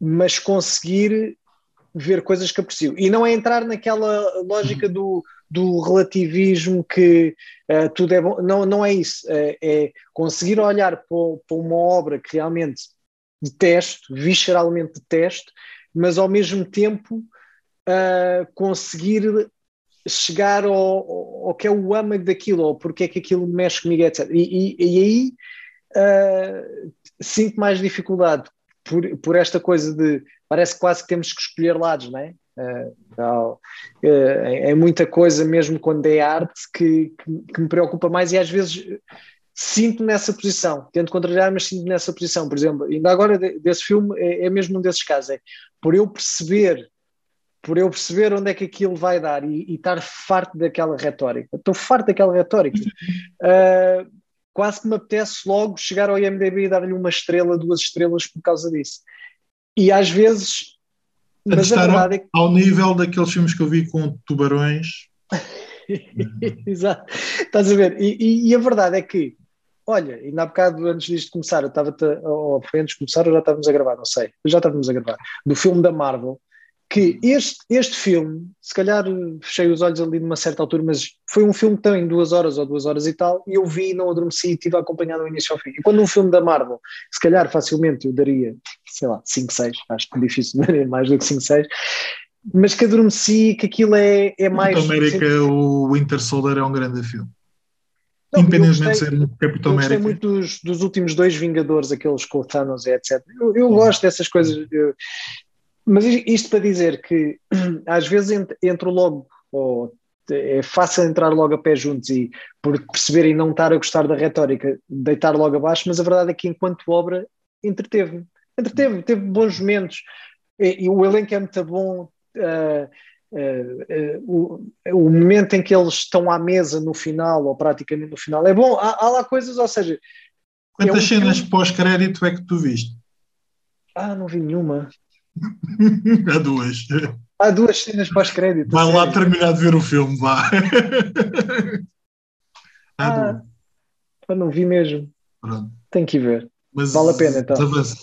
mas conseguir ver coisas que aprecio. E não é entrar naquela lógica do, do relativismo que uh, tudo é bom. Não, não é isso. É, é conseguir olhar para, uma obra que realmente detesto, visceralmente detesto, mas ao mesmo tempo uh, conseguir chegar ao, ao, que é o âmago daquilo, ou porque é que aquilo mexe comigo, etc. E, e, e aí uh, sinto mais dificuldade por, por esta coisa de parece quase que temos que escolher lados, não é? Uh, é muita coisa mesmo quando é arte que, que, que, me preocupa mais e às vezes sinto nessa posição, tento contrariar, mas sinto nessa posição, por exemplo, ainda agora desse filme é, é mesmo um desses casos, é por eu perceber por eu perceber onde é que aquilo vai dar e, e estar farto daquela retórica. Estou farto daquela retórica. Uh, quase que me apetece logo chegar ao IMDB e dar-lhe uma estrela, duas estrelas por causa disso. E às vezes a mas a verdade é que... ao nível daqueles filmes que eu vi com tubarões. Exato. Estás a ver? E, e, e, a verdade é que, olha, ainda há bocado antes disto começar, eu estava, ou antes de começar, ou já estávamos a gravar, não sei, já estávamos a gravar, do filme da Marvel, que este, este filme, se calhar fechei os olhos ali numa certa altura, mas foi um filme que tem duas horas ou duas horas e tal, e eu vi, não adormeci e estive a acompanhar do início ao fim. E quando um filme da Marvel, se calhar facilmente eu daria, sei lá, 5, 6, acho que é difícil daria mais do que 5, 6, mas que adormeci, que aquilo é, é mais. Capitão América, sempre... o Winter Soldier é um grande filme. Não, Independentemente de ser um Capitão América. Eu gostei muito dos, dos, últimos dois Vingadores, aqueles com o Thanos e etc. Eu, eu gosto dessas coisas. Eu, mas isto para dizer que às vezes entro logo, ou é fácil entrar logo a pé juntos e por perceberem não estar a gostar da retórica, deitar logo abaixo, mas a verdade é que enquanto obra entreteve-me. Entreteve, teve bons momentos. E, e, o elenco é muito bom. Uh, uh, uh, o, o, momento em que eles estão à mesa no final, ou praticamente no final, é bom. Há, há lá coisas, ou seja. Quantas é um cenas filme... pós-crédito é que tu viste? Ah, não vi nenhuma. Há duas. Há duas cenas pós-crédito. Vai lá sério. terminar de ver o filme, vá. Há ah, duas. Eu não vi mesmo. Pronto. Tem que ir ver. Mas, vale a pena então. Avança.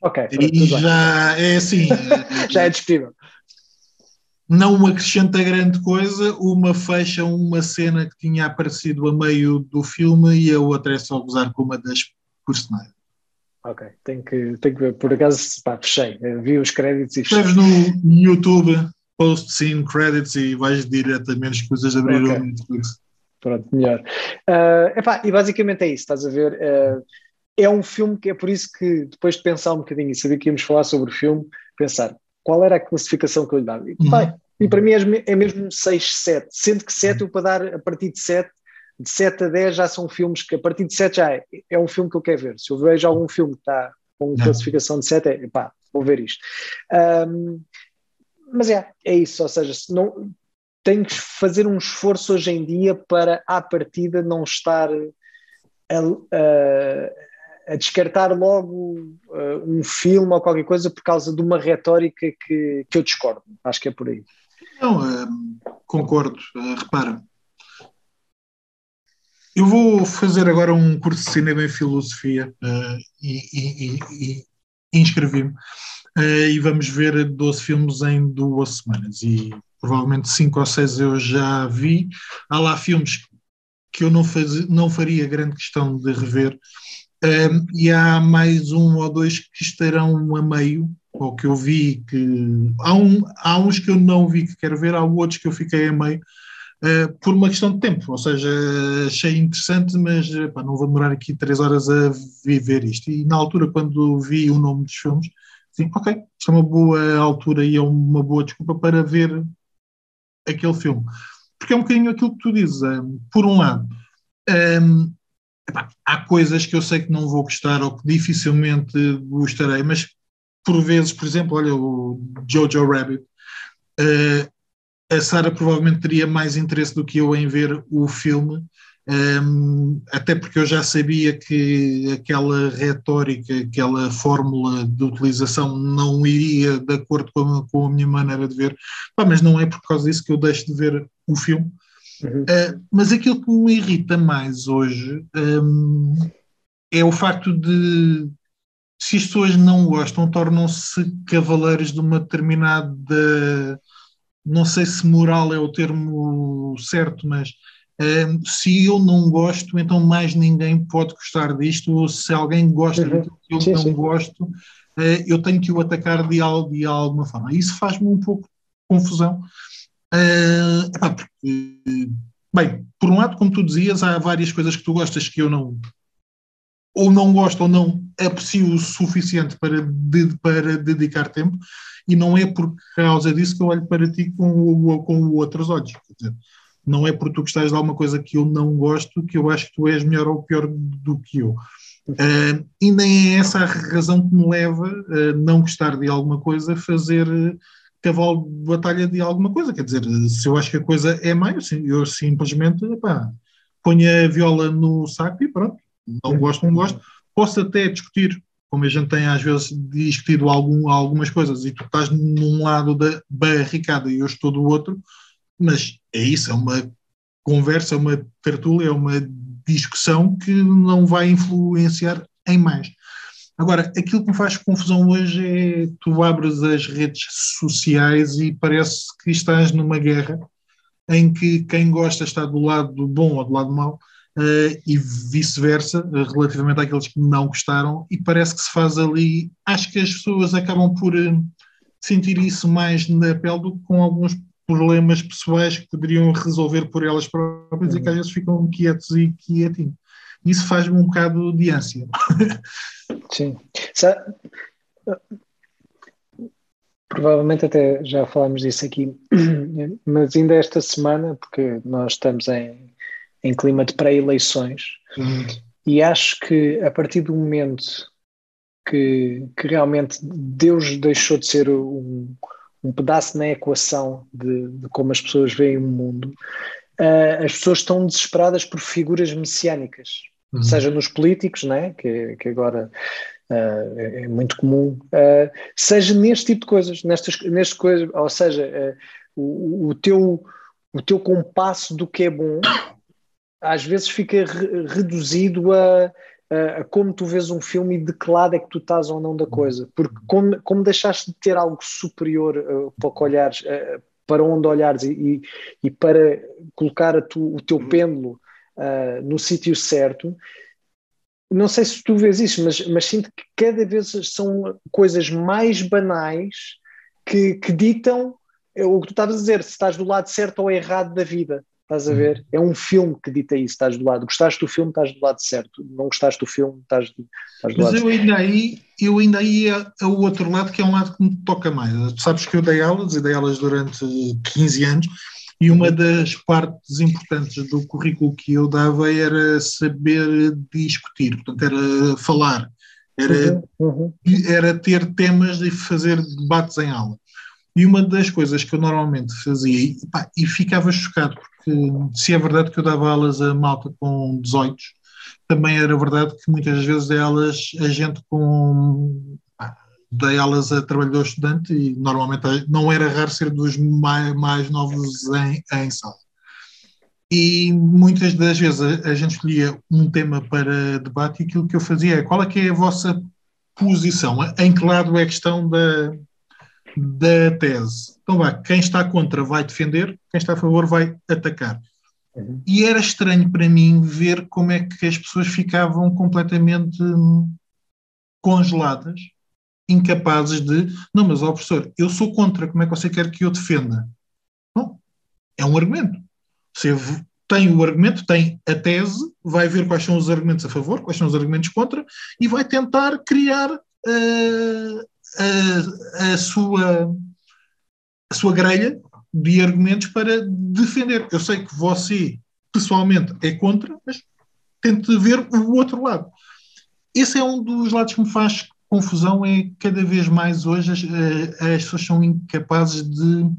Ok. E já é assim. já é disponível. Não acrescenta grande coisa, uma fecha uma cena que tinha aparecido a meio do filme e a outra é só gozar com uma das personagens. Ok, tenho que, tenho que ver. Por acaso, pá, fechei. Vi os créditos e Escreves no YouTube post-scene credits e vais diretamente as coisas abriram okay. Netflix. Pronto, melhor. Uh, epá, e basicamente é isso, estás a ver? Uh, é um filme que é por isso que depois de pensar um bocadinho e saber que íamos falar sobre o filme, pensar qual era a classificação que eu lhe dava. E, uhum. e para mim é, é mesmo 6, 7, sendo que 7 eu para dar a partir de 7 de 7 a 10 já são filmes que a partir de 7 já é, é um filme que eu quero ver. Se eu vejo algum filme que está com classificação de 7, é pá, vou ver isto. Um, mas é, é isso, ou seja, se não, tenho que fazer um esforço hoje em dia para, à partida, não estar a, a, a descartar logo uh, um filme ou qualquer coisa por causa de uma retórica que, que eu discordo. Acho que é por aí. Não, concordo. Uh, repara, eu vou fazer agora um curso de cinema em filosofia uh, e, e, e, e inscrevi-me. Uh, e vamos ver 12 filmes em duas semanas. E provavelmente 5 ou 6 eu já vi. Há lá filmes que eu não, faz, não faria grande questão de rever. Uh, e há mais um ou dois que estarão a meio, ou que eu vi que. Há, um, há uns que eu não vi que quero ver, há outros que eu fiquei a meio uh, por uma questão de tempo, ou seja, achei interessante, mas não vou demorar aqui três horas a viver isto. E na altura, quando vi o nome dos filmes, sim, ok, isto é uma boa altura e é uma boa desculpa para ver aquele filme. Porque é um bocadinho aquilo que tu dizes. Um, por um lado, um, epá, há coisas que eu sei que não vou gostar ou que dificilmente gostarei, mas por vezes, por exemplo, olha o Jojo Rabbit, uh, a Sara provavelmente teria mais interesse do que eu em ver o filme, um, até porque eu já sabia que aquela retórica, aquela fórmula de utilização não iria de acordo com a, com a minha maneira de ver, Pá, mas não é por causa disso que eu deixo de ver o filme. Uhum. Uh, mas aquilo que me irrita mais hoje um, é o facto de se as pessoas não gostam, tornam-se cavaleiros de uma determinada. Não sei se moral é o termo certo, mas uh, se eu não gosto, então mais ninguém pode gostar disto, ou se alguém gosta uhum. que eu sim, não sim. gosto, uh, eu tenho que o atacar de, de alguma forma. Isso faz-me um pouco de confusão. Uh, porque, bem, por um lado, como tu dizias, há várias coisas que tu gostas que eu não, ou não gosto ou não aprecio o suficiente para, de, para dedicar tempo, e não é por causa disso que eu olho para ti com, com outros olhos. Dizer, não é por tu gostares de alguma coisa que eu não gosto que eu acho que tu és melhor ou pior do que eu. Uh, e nem é essa a razão que me leva a não gostar de alguma coisa, fazer cavalo de batalha de alguma coisa. Quer dizer, se eu acho que a coisa é má, eu, eu simplesmente epá, ponho a viola no saco e pronto não gosto, não gosto. Posso até discutir, como a gente tem às vezes discutido algum, algumas coisas, e tu estás num lado da barricada e eu estou do outro, mas é isso, é uma conversa, é uma tertúlia, é uma discussão que não vai influenciar em mais. Agora, aquilo que me faz confusão hoje é tu abres as redes sociais e parece que estás numa guerra em que quem gosta está do lado do bom ou do lado do mau e vice-versa, uh, relativamente àqueles que não gostaram, e parece que se faz ali. Acho que as pessoas acabam por uh, sentir isso mais na pele do que com alguns problemas pessoais que poderiam resolver por elas próprias e que às vezes ficam quietos e quietinhos. Isso faz-me um bocado de ânsia. Sim. Provavelmente até já falámos disso aqui, mas ainda esta semana, porque nós estamos em em clima de pré-eleições. Uhum. E acho que a partir do momento que, que realmente Deus deixou de ser um, um pedaço na equação de, de, como as pessoas veem o mundo, uh, as pessoas estão desesperadas por figuras messiânicas, uhum. seja nos políticos, né, que, que agora uh, é, muito comum, uh, seja neste tipo de coisas, nestas, nestas coisas, ou seja, o, o, teu, o teu compasso do que é bom às vezes fica re reduzido a, a, a, como tu vês um filme e de que lado é que tu estás ou não da coisa. Porque como, como deixaste de ter algo superior uh, para que olhares, uh, para onde olhares e, e, e para colocar tu, o teu pêndulo uh, no sítio certo, não sei se tu vês isso, mas, mas sinto que cada vez são coisas mais banais que, que ditam o que tu estavas a dizer, se estás do lado certo ou errado da vida. Estás a ver? É um filme que dita isso, estás do lado. Gostaste do filme, estás do lado certo. Não gostaste do filme, estás do, estás do Mas lado eu ainda aí, eu ainda aí é, é o outro lado que é um lado que me toca mais. Tu sabes que eu dei aulas e dei aulas durante 15 anos e uma uhum. das partes importantes do currículo que eu dava era saber discutir, portanto era falar, era, uhum, uhum. era ter temas e fazer debates em aula. E uma das coisas que eu normalmente fazia, e, pá, e ficava chocado, porque se é verdade que eu dava aulas a malta com 18, também era verdade que muitas vezes dei aulas a gente com. Dei aulas a trabalhador estudante e normalmente não era raro ser dos mais, mais novos em, em sala. E muitas das vezes a, a, gente escolhia um tema para debate e aquilo que eu fazia é qual é que é a vossa posição, em que lado é a questão da, da tese. Então, vá, quem está contra vai defender, quem está a favor vai atacar. Uhum. E era estranho para mim ver como é que as pessoas ficavam completamente hum, congeladas, incapazes de. Não, mas, ó professor, eu sou contra, como é que você quer que eu defenda? Não, é um argumento. Você tem o argumento, tem a tese, vai ver quais são os argumentos a favor, quais são os argumentos contra, e vai tentar criar uh, a, a, sua, a sua grelha de argumentos para defender. Eu sei que você, pessoalmente, é contra, mas tente ver o outro lado. Esse é um dos lados que me faz confusão é cada vez mais hoje as, eh, as pessoas são incapazes de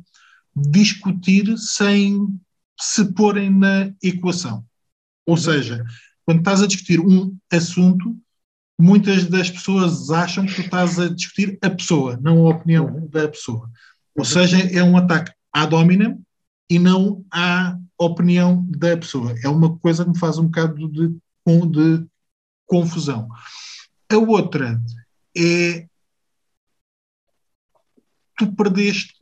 discutir sem se porem na equação. Ou seja, quando estás a discutir um assunto, muitas das pessoas acham que tu estás a discutir a pessoa, não a opinião da pessoa. Ou seja, é um ataque à domina e não à opinião da pessoa. É uma coisa que me faz um bocado de, de confusão. A outra é tu perdeste,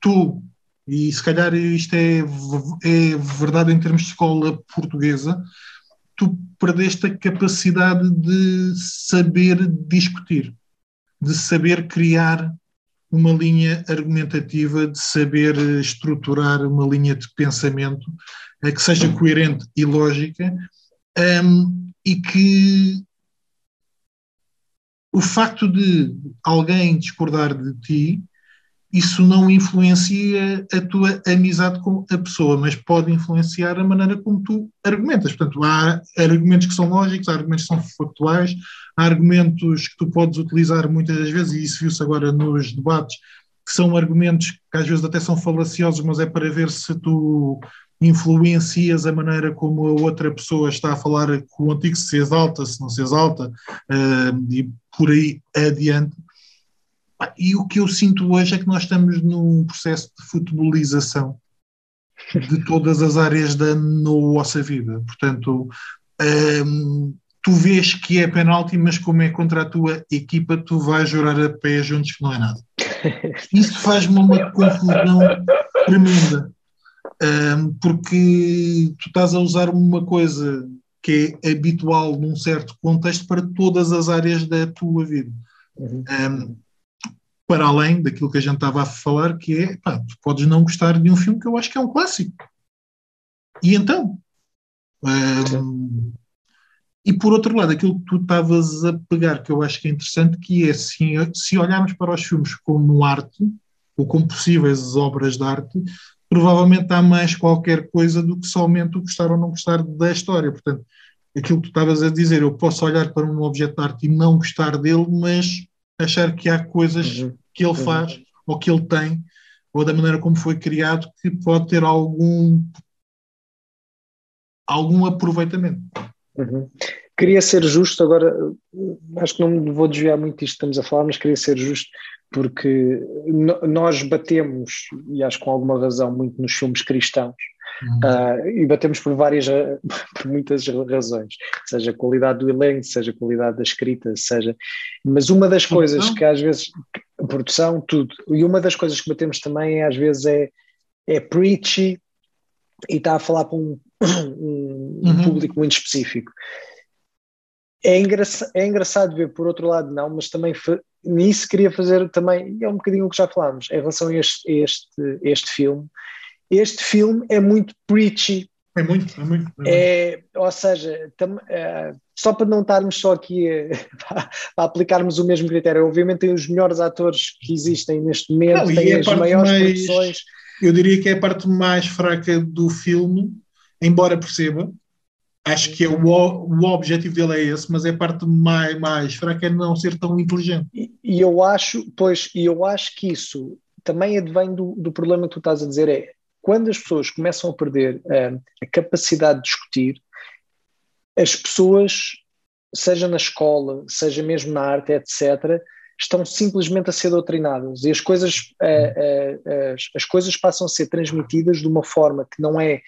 tu, e se calhar isto é, é verdade em termos de escola portuguesa, tu perdeste a capacidade de saber discutir, de saber criar uma linha argumentativa, de saber estruturar uma linha de pensamento que seja coerente e lógica um, e que o facto de alguém discordar de ti, isso não influencia a tua amizade com a pessoa, mas pode influenciar a maneira como tu argumentas. Portanto, há argumentos que são lógicos, há argumentos que são factuais, há argumentos que tu podes utilizar muitas das vezes, e isso viu-se agora nos debates, que são argumentos que às vezes até são falaciosos, mas é para ver se tu influencias a maneira como a outra pessoa está a falar contigo, se exalta, se não se exalta, uh, e por aí adiante. E o que eu sinto hoje é que nós estamos num processo de futebolização de todas as áreas da nossa vida. Portanto, um, tu vês que é penalti, mas como é contra a tua equipa, tu vais jurar a pé juntos que não é nada. Isso faz-me uma confusão tremenda um, porque tu estás a usar uma coisa que é habitual num certo contexto para todas as áreas da tua vida. Uhum. Um, para além daquilo que a gente estava a falar, que é, pá, tu podes não gostar de um filme que eu acho que é um clássico. E então? Um, e por outro lado, aquilo que tu estavas a pegar, que eu acho que é interessante, que é se, se olharmos para os filmes como arte, ou como possíveis obras de arte, provavelmente há mais qualquer coisa do que somente o gostar ou não gostar da história. Portanto, aquilo que tu estavas a dizer, eu posso olhar para um objeto de arte e não gostar dele, mas achar que há coisas uhum. Que ele uhum. faz ou que ele tem, ou da maneira como foi criado, que pode ter algum, algum aproveitamento. Uhum. Queria ser justo, agora acho que não me vou desviar muito disto que estamos a falar, mas queria ser justo porque nós batemos, e acho com alguma razão, muito nos filmes cristãos, uhum. uh, e batemos por várias, por muitas razões, seja a qualidade do elenco, seja a qualidade da escrita, seja. Mas uma das coisas que às vezes. Produção, tudo. E uma das coisas que batemos também, às vezes, é, é preachy e está a falar para um, um uhum. público muito específico. É, engraçado, é engraçado ver, por outro lado, não, mas também nisso queria fazer também, é um bocadinho o que já falámos, em relação a este, este, este filme. Este filme é muito preachy. É muito, é muito. É, é ou seja, tam, é, só para não estarmos só aqui a, a, aplicarmos o mesmo critério, obviamente tem os melhores atores que existem neste momento, não, tem é as maiores mais, produções. Eu diria que é a parte mais fraca do filme, embora perceba, Acho que é o, o objetivo dele é esse, mas é a parte mais, mais fraca é não ser tão inteligente. E, e eu acho, pois, e eu acho que isso também advém do, do problema que tu estás a dizer, é quando as pessoas começam a perder uh, a capacidade de discutir, as pessoas, seja na escola, seja mesmo na arte, etc., estão simplesmente a ser doutrinadas e as coisas, uh, as, as coisas passam a ser transmitidas de uma forma que não é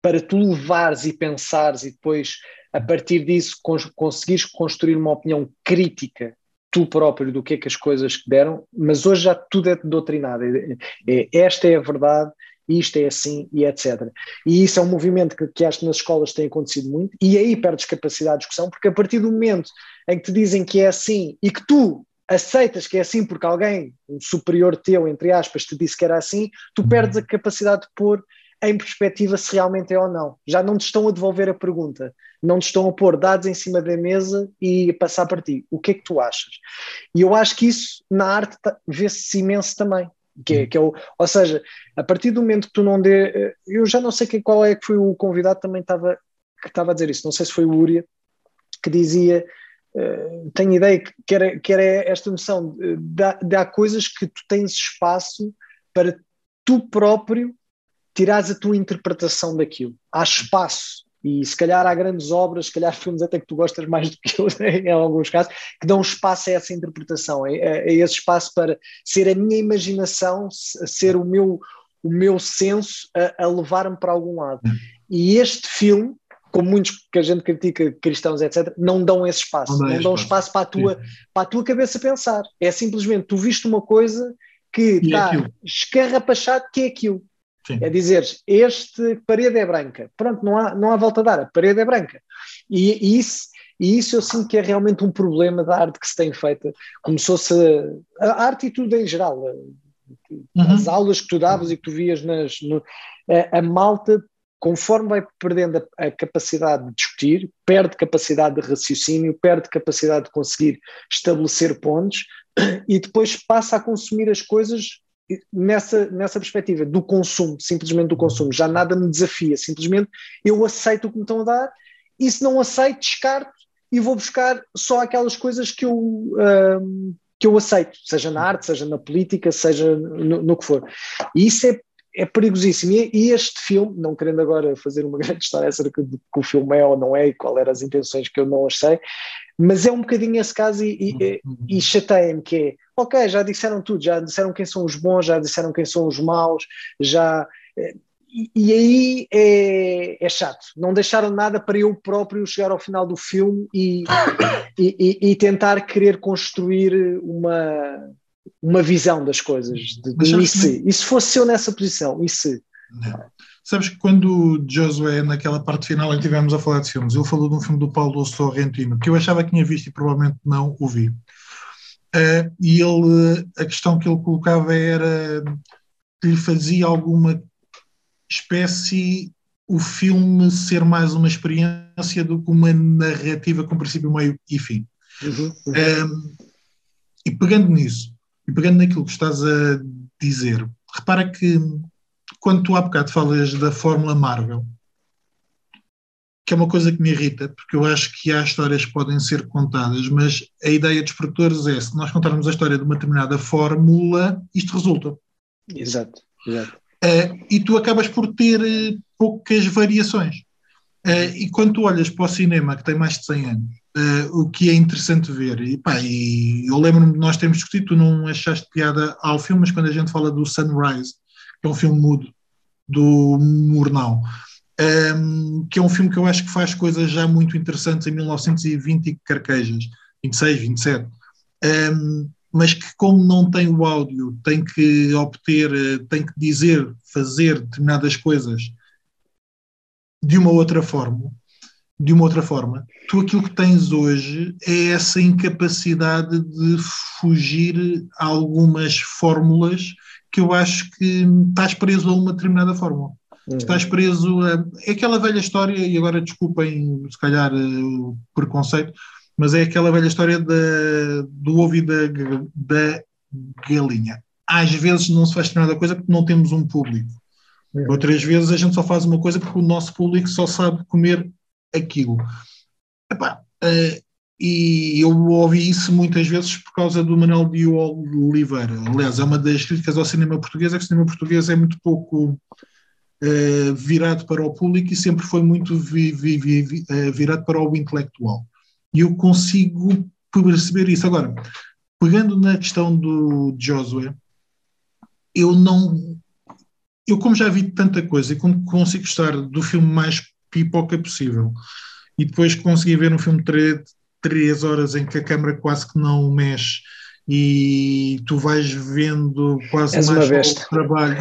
para tu levares e pensares e depois, a partir disso, cons conseguires construir uma opinião crítica tu próprio do que é que as coisas deram, mas hoje já tudo é doutrinado. É, é, esta é a verdade, isto é assim e etc. E isso é um movimento que, que acho que nas escolas tem acontecido muito, e aí perdes capacidade de discussão, porque a partir do momento em que te dizem que é assim e que tu aceitas que é assim porque alguém, um superior teu, entre aspas, te disse que era assim, tu perdes a capacidade de pôr em perspectiva se realmente é ou não. Já não te estão a devolver a pergunta, não te estão a pôr dados em cima da mesa e passar para ti. O que é que tu achas? E eu acho que isso na arte vê-se imenso também. Que é, que é o, ou seja, a partir do momento que tu não dê. Eu já não sei quem, qual é que foi o convidado também estava, que estava a dizer isso, não sei se foi o Uria, que dizia uh, tenho ideia que era, que era esta noção de, de há coisas que tu tens espaço para tu próprio tirares a tua interpretação daquilo. Há espaço. E se calhar há grandes obras, se calhar filmes até que tu gostas mais do que eu, em alguns casos, que dão espaço a essa interpretação, a, a esse espaço para ser a minha imaginação, ser o meu, o meu senso a, a levar-me para algum lado. Hum. E este filme, como muitos que a gente critica, cristãos, etc., não dão esse espaço, não, não dão espaço, para a, tua, para a tua cabeça pensar. É simplesmente tu viste uma coisa que está é escarrapachado que é aquilo. Sim. É dizer, este parede é branca. Pronto, não há, não há volta a dar, a parede é branca. E, e isso, e isso eu sinto que é realmente um problema da arte que se tem feita. Começou-se a, a, arte e tudo em geral. Uhum. As aulas que tu davas e que tu vias nas. No, a, a, malta, conforme vai perdendo a, a, capacidade de discutir, perde capacidade de raciocínio, perde capacidade de conseguir estabelecer pontos e depois passa a consumir as coisas nessa, nessa perspectiva do consumo, simplesmente do consumo, já nada me desafia, simplesmente eu aceito o que me estão a dar e se não aceito, descarto e vou buscar só aquelas coisas que eu, um, que eu aceito, seja na arte, seja na política, seja no, no que for. E isso é, é perigosíssimo. E, e, este filme, não querendo agora fazer uma grande história acerca de que o filme é ou não é e qual eram as intenções que eu não achei, mas é um bocadinho esse caso e, e, e chateia-me que é ok, já disseram tudo, já disseram quem são os bons, já disseram quem são os maus, já. E, e aí é, é, chato. Não deixaram nada para eu próprio chegar ao final do filme e, e, e tentar querer construir uma, uma visão das coisas. De, de e, se, e se fosse eu nessa posição? E se? Sabes que quando Josué, naquela parte final em que estivemos a falar de filmes, ele falou de um filme do Paulo Sorrentino, que eu achava que tinha visto e provavelmente não o vi. Uh, e ele, a questão que ele colocava era que lhe fazia alguma espécie o filme ser mais uma experiência do que uma narrativa com princípio, meio e fim. Uhum, uhum. e pegando nisso, e pegando naquilo que estás a dizer, repara que quando tu há bocado falas da Fórmula Marvel, que é uma coisa que me irrita, porque eu acho que há histórias que podem ser contadas, mas a ideia dos produtores é, se nós contarmos a história de uma determinada fórmula, isto resulta. Exato, exato. Uh, e tu acabas por ter uh, poucas variações. Uh, e quando tu olhas para o cinema, que tem mais de 100 anos, o que é interessante ver, e, pá, e eu lembro-me de nós termos discutido, tu não achaste piada ao filme, mas quando a gente fala do Sunrise, que é um filme mudo, do Murnau, um, que é um filme que eu acho que faz coisas já muito interessantes em 1920 e carquejas, 26, 27, um, mas que como não tem o áudio, tem que obter, eh, tem que dizer, fazer determinadas coisas de uma outra forma, de uma outra forma, tu aquilo que tens hoje é essa incapacidade de fugir a algumas fórmulas que eu acho que estás preso a uma determinada fórmula. Uhum. Estás preso a. É aquela velha história, e agora desculpem, se calhar, eh, o preconceito, mas é aquela velha história da, do ovo e da, da galinha. Às vezes não se faz determinada coisa porque não temos um público. Uhum. Outras vezes a gente só faz uma coisa porque o nosso público só sabe comer aquilo. Epá, uh, e eu ouvi isso muitas vezes por causa do Manuel de Oliveira. Aliás, é uma das críticas ao cinema português, é que o cinema português é muito pouco uh, virado para o público e sempre foi muito vi, vi, vi, uh, virado para o intelectual. E eu consigo perceber isso. Agora, pegando na questão do Josué, eu não. Eu, como já vi tanta coisa e como consigo gostar do filme mais pipoca possível, e depois consegui ver um filme de três horas em que a câmera quase que não mexe e tu vais vendo quase És mais só o trabalho.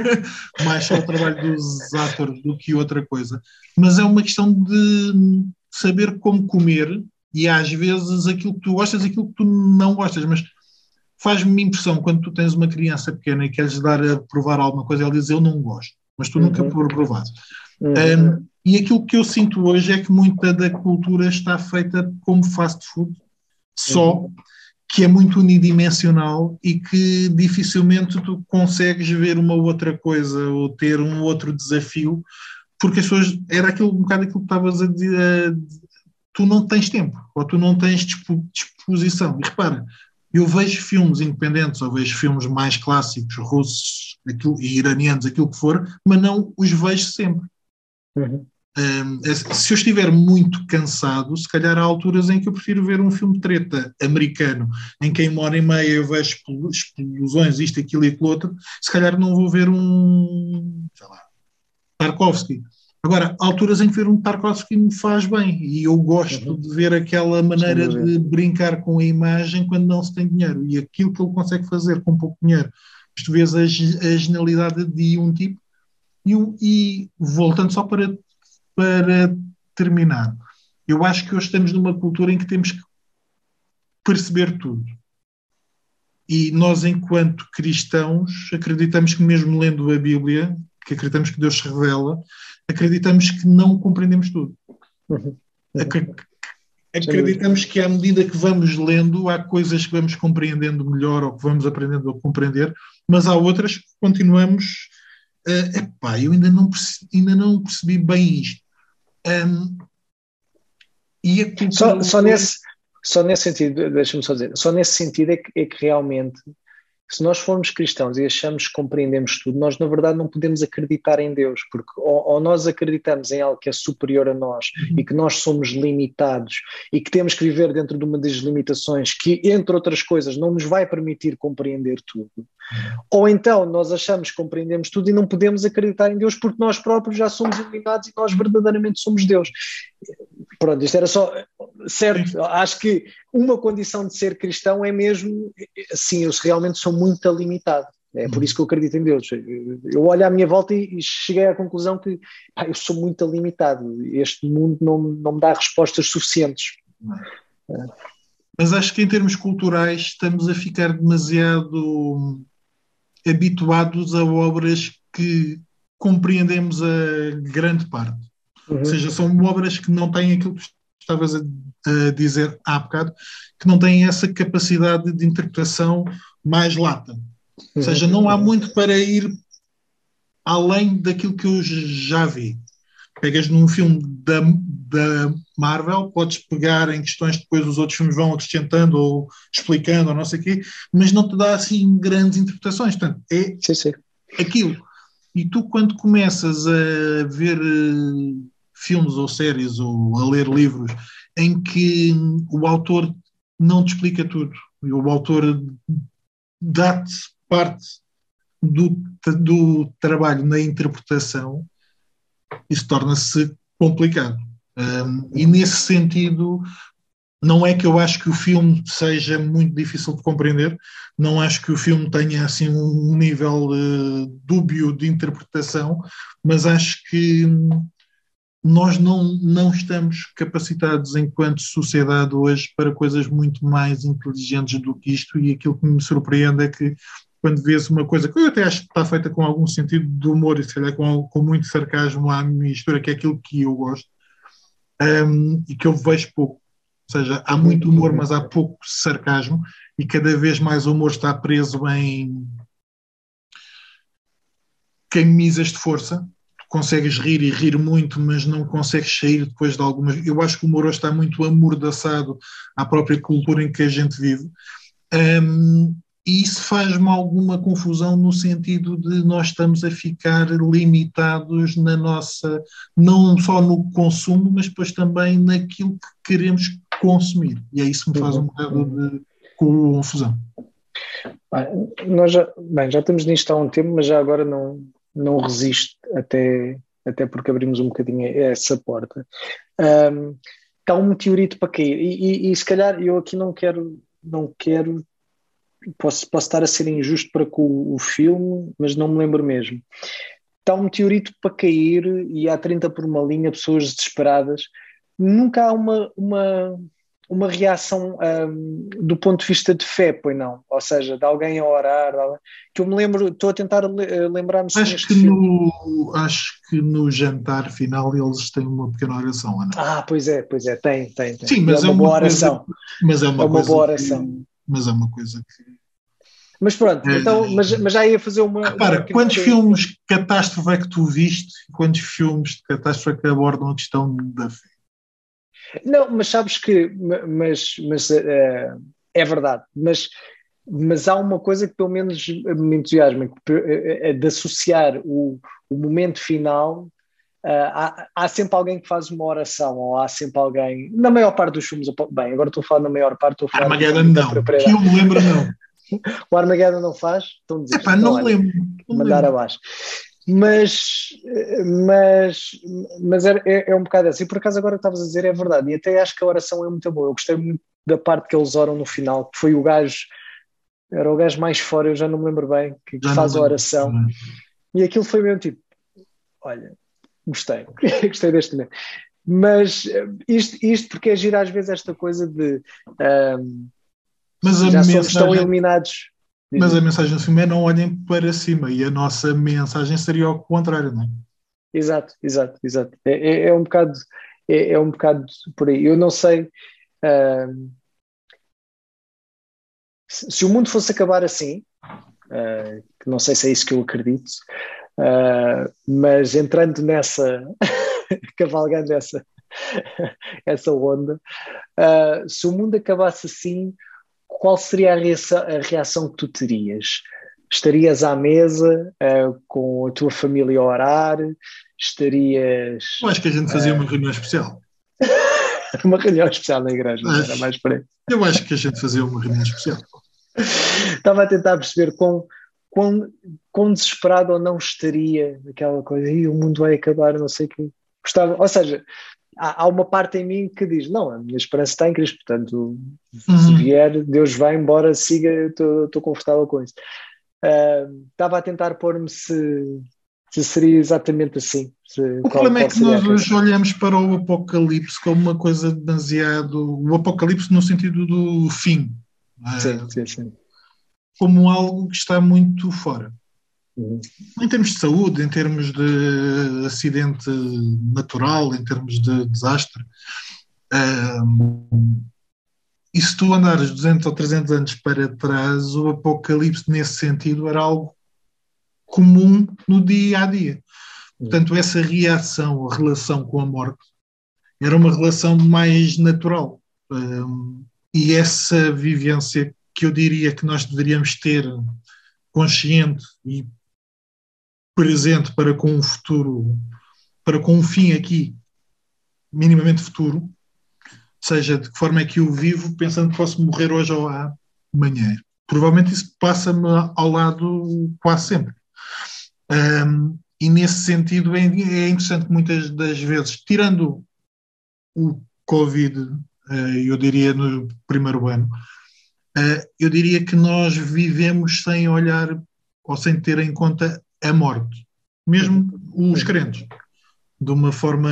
Mais só o trabalho dos atores do que outra coisa. Mas é uma questão de saber como comer e às vezes aquilo que tu gostas aquilo que tu não gostas. Mas faz-me impressão quando tu tens uma criança pequena e queres dar a provar alguma coisa ela diz eu não gosto mas tu uhum. nunca provaste uhum. um, e aquilo que eu sinto hoje é que muita da cultura está feita como fast food só. Uhum que é muito unidimensional e que dificilmente tu consegues ver uma outra coisa ou ter um outro desafio, porque as pessoas, era aquilo, um bocado aquilo que estavas a, tu não tens tempo, ou tu não tens disposição. E repara, eu vejo filmes independentes, ou vejo filmes mais clássicos, russos aquilo, e iranianos, aquilo que for, mas não os vejo sempre. Uhum. Um, se eu estiver muito cansado, se calhar há alturas em que eu prefiro ver um filme de treta americano, em que em uma hora e meia eu vejo explosões, isto, aquilo e aquilo outro, se calhar não vou ver um, sei lá, Tarkovsky. Agora, há alturas em que ver um Tarkovsky me faz bem e eu gosto uhum. de ver aquela maneira de brincar com a imagem quando não se tem dinheiro e aquilo que ele consegue fazer com pouco dinheiro. Tu vês a, a genialidade de um tipo e, e voltando só para para terminar, eu acho que hoje estamos numa cultura em que temos que perceber tudo. E nós, enquanto cristãos, acreditamos que, mesmo lendo a Bíblia, que acreditamos que Deus se revela, acreditamos que não compreendemos tudo. Uhum. Acreditamos que, à medida que vamos lendo, há coisas que vamos compreendendo melhor ou que vamos aprendendo a compreender, mas há outras que continuamos. Uh, epá, eu ainda não, percebi, ainda não percebi bem isto. Um, e só, só, nesse, só nesse sentido, deixa-me só dizer, só nesse sentido é que, é que realmente se nós formos cristãos e achamos que compreendemos tudo, nós na verdade não podemos acreditar em Deus, porque ou, ou nós acreditamos em algo que é superior a nós uhum. e que nós somos limitados e que temos que viver dentro de uma das limitações que, entre outras coisas, não nos vai permitir compreender tudo. Uhum. Ou então nós achamos que compreendemos tudo e não podemos acreditar em Deus porque nós próprios já somos iluminados e nós verdadeiramente somos Deus. Pronto, isto era só certo. Acho que uma condição de ser cristão é mesmo, sim, eu realmente sou muito limitado. É por isso que eu acredito em Deus. Eu olho à minha volta e, cheguei à conclusão que eu sou muito limitado. Este mundo não, não me dá respostas suficientes. Mas acho que em termos culturais estamos a ficar demasiado habituados a obras que compreendemos a grande parte. Uhum. Ou seja, são obras que não têm aquilo que estavas a, a, dizer há bocado, que não têm essa capacidade de interpretação mais lata. Ou uhum. seja, não há muito para ir além daquilo que eu já vi. Pegas num filme da, da Marvel, podes pegar em questões que depois os outros filmes vão acrescentando ou explicando ou não sei o quê, mas não te dá assim grandes interpretações. Portanto, é sim, sim. aquilo. E tu, quando começas a ver uh, filmes ou séries ou a ler livros em que o autor não te explica tudo, o autor dá-te parte do, do trabalho na interpretação, isso torna-se complicado. Um, e nesse sentido, não é que eu acho que o filme seja muito difícil de compreender, não acho que o filme tenha assim um nível uh, dúbio de interpretação, mas acho que nós não, não estamos capacitados enquanto sociedade hoje para coisas muito mais inteligentes do que isto e aquilo que me surpreende é que quando vês uma coisa que eu até acho que está feita com algum sentido de humor e se calhar com, com muito sarcasmo à mistura, que é aquilo que eu gosto um, e que eu vejo pouco. Ou seja, há muito humor, mas há pouco sarcasmo e cada vez mais o humor está preso em camisas de força consegues rir e rir muito, mas não consegues sair depois de algumas. Eu acho que o humor está muito amordaçado à própria cultura em que a gente vive. Um, e isso faz-me alguma confusão no sentido de nós estamos a ficar limitados na nossa, não só no consumo, mas depois também naquilo que queremos consumir. E é isso que me faz um bocado de confusão. Bem, nós já, bem, já estamos nisto há um tempo, mas já agora não, não resisto até, até porque abrimos um bocadinho essa porta. Um, está um meteorito para cair e, e, e, se calhar eu aqui não quero, não quero, posso, posso estar a ser injusto para com o, o filme, mas não me lembro mesmo. Está um meteorito para cair e há 30 por uma linha, pessoas desesperadas. Nunca há uma, uma, uma reação um, do ponto de vista de fé, pois não? Ou seja, de alguém a orar, alguém... que eu me lembro, estou a tentar eh, lembrar-me acho que no Acho que no jantar final eles têm uma pequena oração, Ana. Ah, pois é, pois é, tem, tem. tem. Sim, mas é, é uma, boa oração. mas é uma, é uma boa oração. Que, mas é uma coisa que. Mas pronto, é, então, mas, mas já ia fazer uma. Repara, uma... quantos filmes de catástrofe é que tu viste? Quantos filmes de catástrofe é que abordam a questão da fé? Não, mas sabes que, mas, mas uh, é verdade, mas, mas há uma coisa que pelo menos me entusiasma, é de associar o, o momento final Uh, há, há, sempre alguém que faz uma oração, ou há sempre alguém, na maior parte dos filmes, bem, agora estou a falar na maior parte, estou a falar. Armageddon não, que eu me lembro não. o Armageddon não faz? Então Epá, não, não lembro. Não mandar lembro. abaixo. Mas, mas, mas é, é, um bocado assim. Por acaso agora estavas a dizer é verdade. E até acho que a oração é muito boa. Eu gostei muito da parte que eles oram no final, que foi o gajo, era o gajo mais fora, eu já não me lembro bem, que, faz a oração. E aquilo foi mesmo tipo, olha, gostei, gostei deste momento. Mas isto, isto porque é girar às vezes esta coisa de um, mas já mensagem, somos tão eliminados. Mas a mensagem do filme é não olhem para cima e a nossa mensagem seria ao contrário, não é? Exato, exato, exato. É, é, é um bocado é, é, um bocado por aí. Eu não sei um, se, se, o mundo fosse acabar assim, uh, não sei se é isso que eu acredito, Uh, mas entrando nessa, cavalgando essa, essa onda, uh, se o mundo acabasse assim, qual seria a reação, a reação que tu terias? Estarias à mesa uh, com a tua família a orar? Estarias. Eu acho que a gente fazia uma reunião especial. uma reunião especial na igreja, acho, era mais para Eu acho que a gente fazia uma reunião especial. Estava a tentar perceber com quão, quão desesperado ou não estaria aquela coisa, e o mundo vai acabar, não sei o que. Gostava, ou seja, há, há, uma parte em mim que diz: não, a minha esperança está em Cristo, portanto, uhum. se vier, Deus vai embora, siga, estou confortável com isso. Uh, estava a tentar pôr-me se, se seria exatamente assim. Se, o problema é que nós hoje olhamos para o Apocalipse como uma coisa demasiado. O Apocalipse no sentido do fim. Sim, uh, sim, sim como algo que está muito fora. Em termos de saúde, em termos de acidente natural, em termos de desastre. Um, e se tu andares 200 ou 300 anos para trás, o apocalipse nesse sentido era algo comum no dia a dia. Portanto, essa reação, a relação com a morte, era uma relação mais natural. Um, e essa vivência que eu diria que nós deveríamos ter consciente e presente para com um futuro, para com um fim aqui, minimamente futuro, seja de que forma é que eu vivo pensando que posso morrer hoje ou amanhã. Provavelmente isso passa-me ao lado quase sempre. Um, e nesse sentido é, é interessante muitas das vezes, tirando o Covid, uh, eu diria no primeiro ano, Uh, eu diria que nós vivemos sem olhar ou sem ter em conta a morte, mesmo os crentes. De uma forma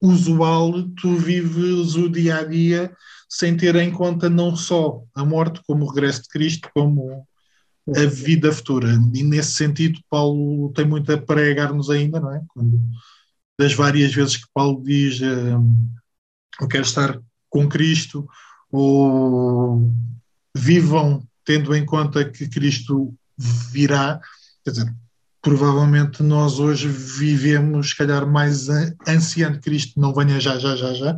usual, tu vives o dia a dia sem ter em conta não só a morte, como o regresso de Cristo, como a vida futura. E nesse sentido, Paulo tem muito a pregar-nos ainda, não é? Quando, das várias vezes que Paulo diz: uh, Eu quero estar com Cristo ou vivam tendo em conta que Cristo virá, quer dizer, provavelmente nós hoje vivemos, se calhar, mais ansiando que Cristo não venha já, já, já, já,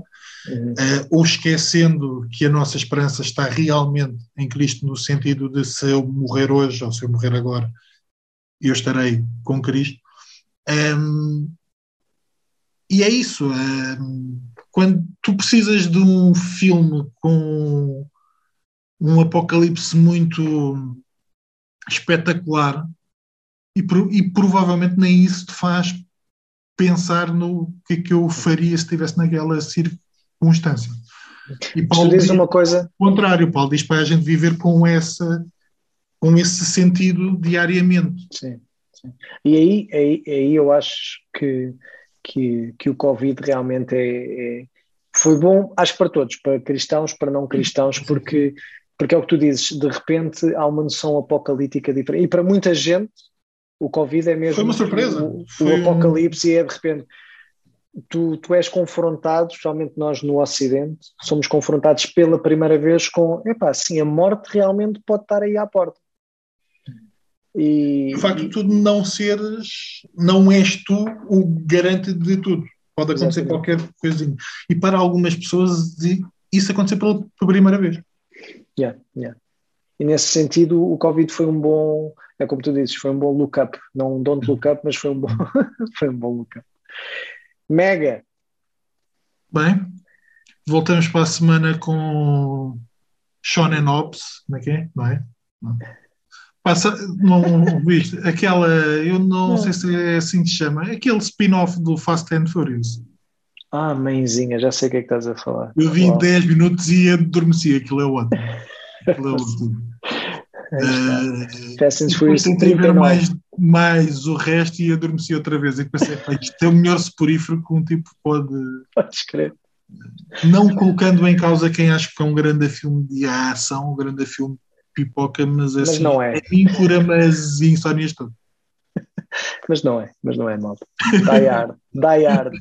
uhum. uh, ou esquecendo que a nossa esperança está realmente em Cristo, no sentido de se eu morrer hoje ou se eu morrer agora, eu estarei com Cristo. Um, e é isso. Um, quando tu precisas de um filme com um apocalipse muito espetacular e, e provavelmente nem isso te faz pensar no que é que eu faria se estivesse naquela circunstância. E Paulo diz uma coisa. O contrário, Paulo diz para a gente viver com essa com esse sentido diariamente. Sim, sim. E aí, aí, aí eu acho que que, que o Covid realmente é, é, foi bom, acho que para todos, para cristãos, para não cristãos, porque, porque é o que tu dizes, de repente há uma noção apocalíptica diferente. E para muita gente, o Covid é mesmo. Foi uma surpresa. O, o apocalipse um... é de repente. Tu, tu és confrontado, especialmente nós no Ocidente, somos confrontados pela primeira vez com, epá, sim, a morte realmente pode estar aí à porta. E, o facto de tu não seres, não és tu o garante de tudo. Pode acontecer Exatamente. qualquer coisinha. E para algumas pessoas isso aconteceu pela, pela primeira vez. Yeah, yeah. E nesse sentido, o Covid foi um bom, é como tu dizes, foi um bom look-up. Não um don't look up, mas foi um bom, foi um bom look-up. Mega. Bem, voltamos para a semana com Shonen Ops, como é que é? Não é? Não. Passa, não viste, aquela, eu não, não, sei se é assim que se chama, aquele spin-off do Fast and Furious. Ah, mãezinha, já sei o que é que estás a falar. Eu vi 10 minutos e adormeci, aquilo é ótimo. É ótimo. Uh, Fast and Furious mais, mais o resto e adormeci outra vez. E pensei, isto é o melhor suporífero que um tipo pode. Podes crer. Não colocando em causa quem acho que é um grande filme de ação, um grande filme pipoca, mas assim, mas não é. é ímpura, mas insónias todas. mas não é, mas não é, malta. Die hard, die hard.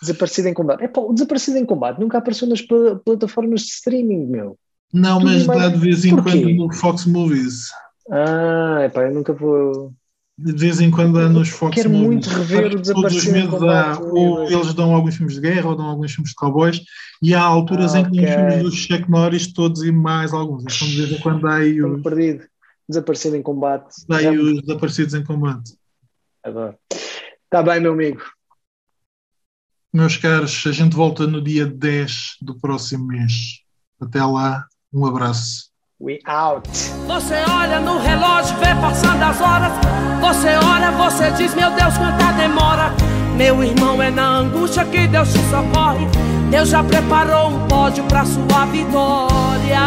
Desaparecido em combate. É pá, o desaparecido em combate nunca apareceu nas pl plataformas de streaming, meu. Não, mas dá de vez em Porquê? quando no Fox Movies. Ah, é pá, eu nunca vou. De vez em quando há nos Fox Quero Movies. muito rever o desaparecido em combate. Há, ou eles dão alguns filmes de guerra, ou dão alguns filmes de cowboys, e há alturas ah, em que okay. filmes dos Chuck Norris, todos e mais alguns. Então de vez em quando há aí os. perdido. Desaparecido em combate. Há aí Já... os desaparecidos em combate. Adoro. Está bem, meu amigo. Meus caros, a gente volta no dia 10 do próximo mês. Até lá, um abraço. We out. Você olha no relógio, vê passando as horas. Você olha, você diz, meu Deus, quanta demora. Meu irmão, é na angústia que Deus te socorre. Deus já preparou um pódio para sua vitória.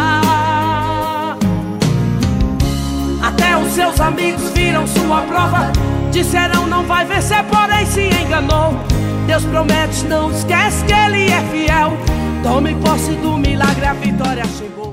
Até os seus amigos viram sua prova. Disseram não vai vencer, porém se enganou. Deus promete, não esquece que Ele é fiel. Tome posse do milagre, a vitória chegou.